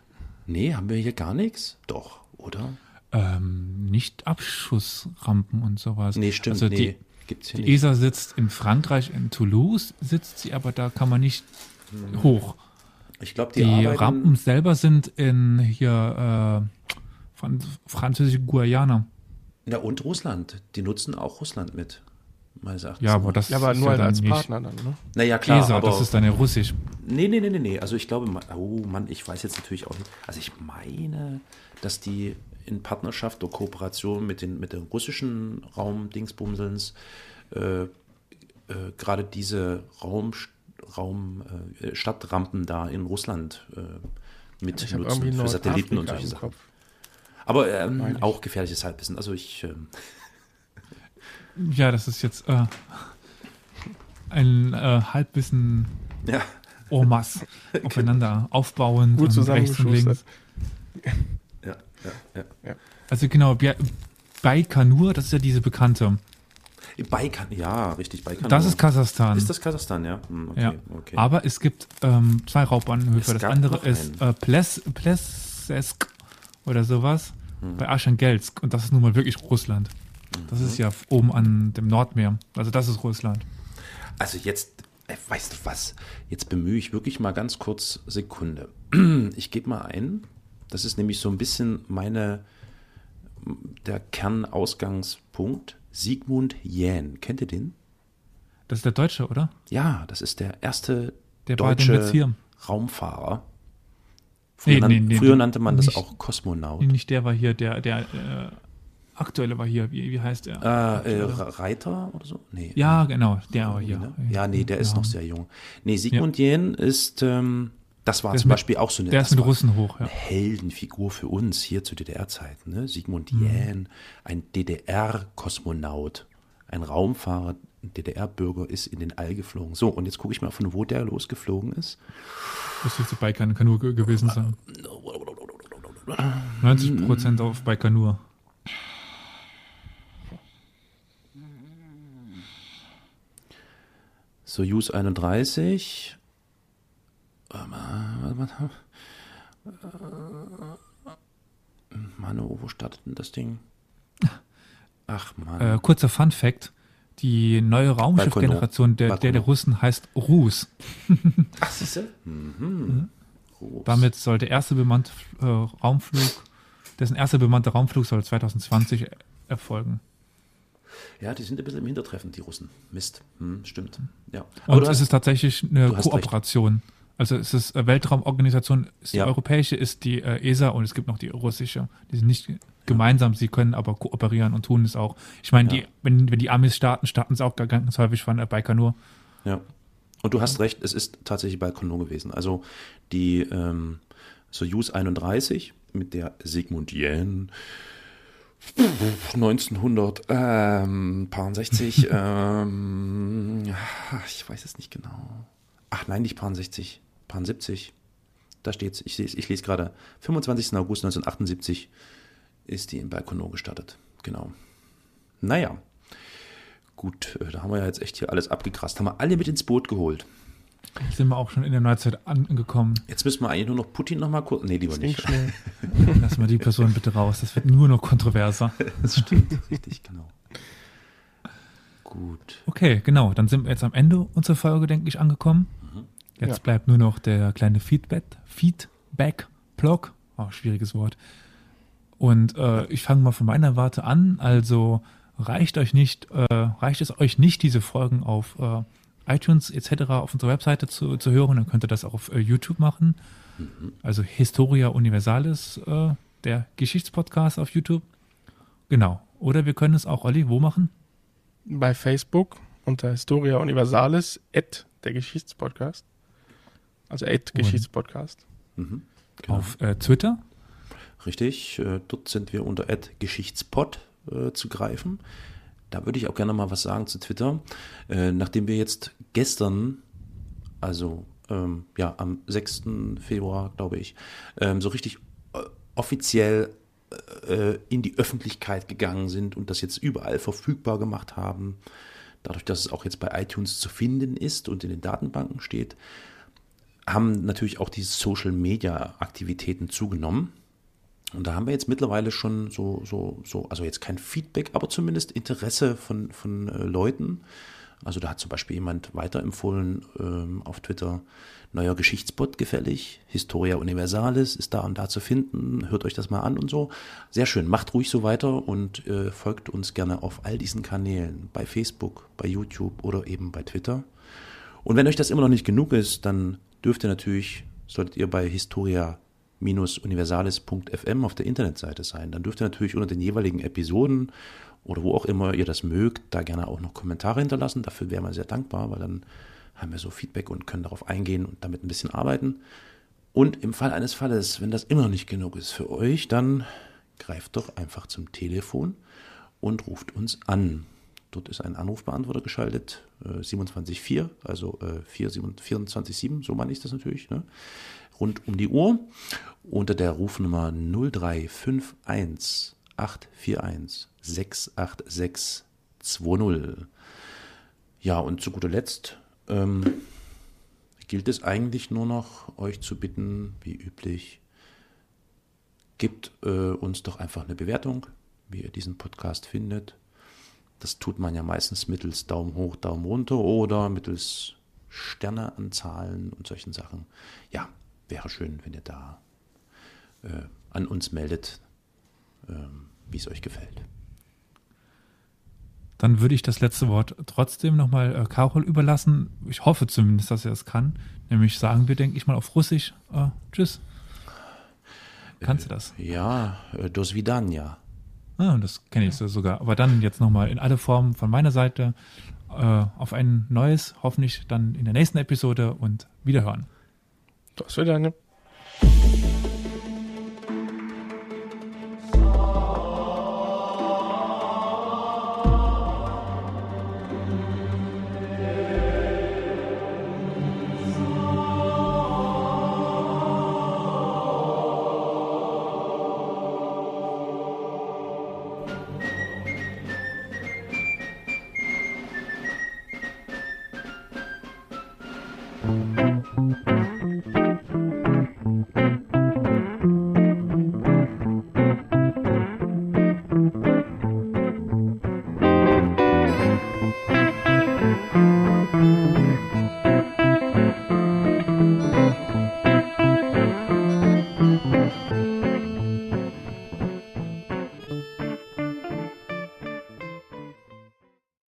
nee, haben wir hier gar nichts? Doch, oder? Ähm, nicht Abschussrampen und sowas. Nee, stimmt. Also nee, die, gibt's hier die nicht. ESA sitzt in Frankreich, in Toulouse sitzt sie, aber da kann man nicht hoch. Ich glaube, die, Die, Rampen selber sind in hier äh, Fran französische Guayana. Ja, und Russland. Die nutzen auch Russland mit. Meines Erachtens. Ja, aber das Ja, aber ist nur ja dann als Partner dann, ne? Naja, klar. ESA, aber, das ist dann ja russisch. Nee, nee, nee, nee, nee. Also ich glaube, oh Mann, ich weiß jetzt natürlich auch nicht. Also ich meine, dass die in Partnerschaft oder Kooperation mit den, mit den russischen Raumdingsbumselns äh, äh, gerade diese Raum, Raum äh, Stadtrampen da in Russland äh, mit habe nutzen für Satelliten und solche Sachen. Kopf. Aber ähm, auch gefährliches Halbwissen. Also ich ähm, Ja, das ist jetzt äh, ein äh, Halbwissen ja, masse aufeinander aufbauend Gut und rechts und links. zusammengeschustert. ja, ja, ja. Also genau, Baikonur, das ist ja diese bekannte. Baikan, ja, richtig, Baikonur. Das ist Kasachstan. Ist das Kasachstan, ja? Hm, okay, ja. okay. Aber es gibt ähm, zwei Raubbahnhöfe. Das andere ist äh, Ples, Plesesk oder sowas Hm. bei Archangelsk. Und das ist nun mal wirklich Russland. Das ist ja oben an dem Nordmeer. Also das ist Russland. Also jetzt, äh, weißt du was? Jetzt bemühe ich wirklich mal ganz kurz Sekunde. Ich gebe mal ein. Das ist nämlich so ein bisschen meine, der Kernausgangspunkt. Sigmund Jähn. Kennt ihr den? Das ist der Deutsche, oder? Ja, das ist der erste Der deutsche. Raumfahrer. Früher, Nee, nee, nee, früher nannte man das nicht- auch Kosmonaut. Nicht der war hier, der, der äh, aktuelle war hier. Wie, wie heißt der? Äh, äh. Re- Reiter oder so? Nee. ja, genau, der war hier. Ne? Ja, nee, der ist Ja. noch sehr jung. Nee, Sigmund Jähn ist, ähm, das war Der zum mit- Beispiel auch so eine, Der ist mit Russen hoch, ja. eine Heldenfigur für uns hier zu DDR-Zeiten. Ne? Sigmund Mhm. Jähn, ein DDR-Kosmonaut, ein Raumfahrer, ein DDR-Bürger ist in den All geflogen. So, und jetzt gucke ich mal, von wo der losgeflogen ist. Das dürfte Baikonur ge- gewesen sein. 90 Prozent auf Baikonur. Soyuz 31. Warte mal, warte mal. Äh, Mann, oh, wo startet denn das Ding? Ach Mann. Äh, kurzer Fun Fact. Die neue Raumschiffgeneration der, der, der. Russen heißt Rus. Ach, siehste? Mhm. Groß. Damit soll der erste bemannte äh, Raumflug, dessen erster bemannter Raumflug soll 2020 erfolgen. Ja, die sind ein bisschen im Hintertreffen, die Russen. Mist. Hm, stimmt. Ja. Und du es hast- ist tatsächlich eine Kooperation. Also es ist Weltraumorganisation, ist die Ja. europäische, ist die äh, ESA und es gibt noch die russische. Die sind nicht gemeinsam, sie können aber kooperieren und tun es auch. Ich meine, Ja. die, wenn, wenn die Amis starten, starten sie auch ganz häufig von äh, Baikonur. Ja. Und du hast recht, es ist tatsächlich Baikonur gewesen. Also die ähm, Soyuz 31 mit der Sigmund Jähn 1960, ähm, ich weiß es nicht genau. Ach nein, nicht 60, 70. Da steht's, ich, lese- ich lese gerade, 25. August 1978 ist die in Baikonur gestartet. Genau. Naja, gut, äh, da haben wir ja jetzt echt hier alles abgegrast. Haben wir alle mit ins Boot geholt. Sind wir auch schon in der Neuzeit angekommen. Jetzt müssen wir eigentlich nur noch Putin noch mal kurz. Nee, lieber nicht. schnell. Lassen wir die Person bitte raus. Das wird nur noch kontroverser. Das stimmt, richtig, genau. Gut. Okay, genau. Dann sind wir jetzt am Ende unserer Folge, denke ich, angekommen. Jetzt Ja. bleibt nur noch der kleine Feedback, Feedback-Blog. Oh, schwieriges Wort. Und äh, ich fange mal von meiner Warte an. Also reicht euch nicht, äh, reicht es euch nicht, diese Folgen auf äh, iTunes etc. auf unserer Webseite zu, zu hören, dann könnt ihr das auch auf äh, YouTube machen. Also Historia Universalis, äh, der Geschichtspodcast auf YouTube. Genau. Oder wir können es auch, Olli, wo machen? Bei Facebook unter Historia Universalis, at der Geschichtspodcast. Also at Geschichtspodcast. Mhm, genau. Auf äh, Twitter? Richtig, äh, dort sind wir unter at Geschichtspod äh, zu greifen. Da würde ich auch gerne mal was sagen zu Twitter. Äh, nachdem wir jetzt gestern, also ähm, ja, am 6. Februar, glaube ich, ähm, so richtig äh, offiziell äh, in die Öffentlichkeit gegangen sind und das jetzt überall verfügbar gemacht haben, dadurch, dass es auch jetzt bei iTunes zu finden ist und in den Datenbanken steht, haben natürlich auch diese Social-Media-Aktivitäten zugenommen. Und da haben wir jetzt mittlerweile schon so, so, so, also jetzt kein Feedback, aber zumindest Interesse von, von äh, Leuten. Also da hat zum Beispiel jemand weiterempfohlen ähm, auf Twitter, neuer Geschichtsbot gefällig, Historia Universalis ist da und da zu finden, hört euch das mal an und so. Sehr schön, macht ruhig so weiter und äh, folgt uns gerne auf all diesen Kanälen, bei Facebook, bei YouTube oder eben bei Twitter. Und wenn euch das immer noch nicht genug ist, dann dürft ihr natürlich, solltet ihr bei Historia universalis.fm auf der Internetseite sein. Dann dürft ihr natürlich unter den jeweiligen Episoden oder wo auch immer ihr das mögt, da gerne auch noch Kommentare hinterlassen. Dafür wären wir sehr dankbar, weil dann haben wir so Feedback und können darauf eingehen und damit ein bisschen arbeiten. Und im Fall eines Falles, wenn das immer noch nicht genug ist für euch, dann greift doch einfach zum Telefon und ruft uns an. Dort ist ein Anrufbeantworter geschaltet, äh, 27.4, also äh, 24.7, so meine ich das natürlich, ne? rund um die Uhr, unter der Rufnummer 0351 841 68620. Ja, und zu guter Letzt ähm, gilt es eigentlich nur noch, euch zu bitten, wie üblich, gebt äh, uns doch einfach eine Bewertung, wie ihr diesen Podcast findet. Das tut man ja meistens mittels Daumen hoch, Daumen runter oder mittels Sterneanzahlen und solchen Sachen. Ja, wäre schön, wenn ihr da äh, an uns meldet, äh, wie es euch gefällt. Dann würde ich das letzte Wort trotzdem nochmal äh, Karol überlassen. Ich hoffe zumindest, dass er es kann. Nämlich sagen wir, denke ich mal, auf Russisch äh, Tschüss. Kannst du das? Äh, ja, äh, dos vidania. Ah, das kenne ich sogar. Aber dann jetzt nochmal in alle Formen von meiner Seite äh, auf ein neues, hoffentlich dann in der nächsten Episode und wiederhören. Das wird eine.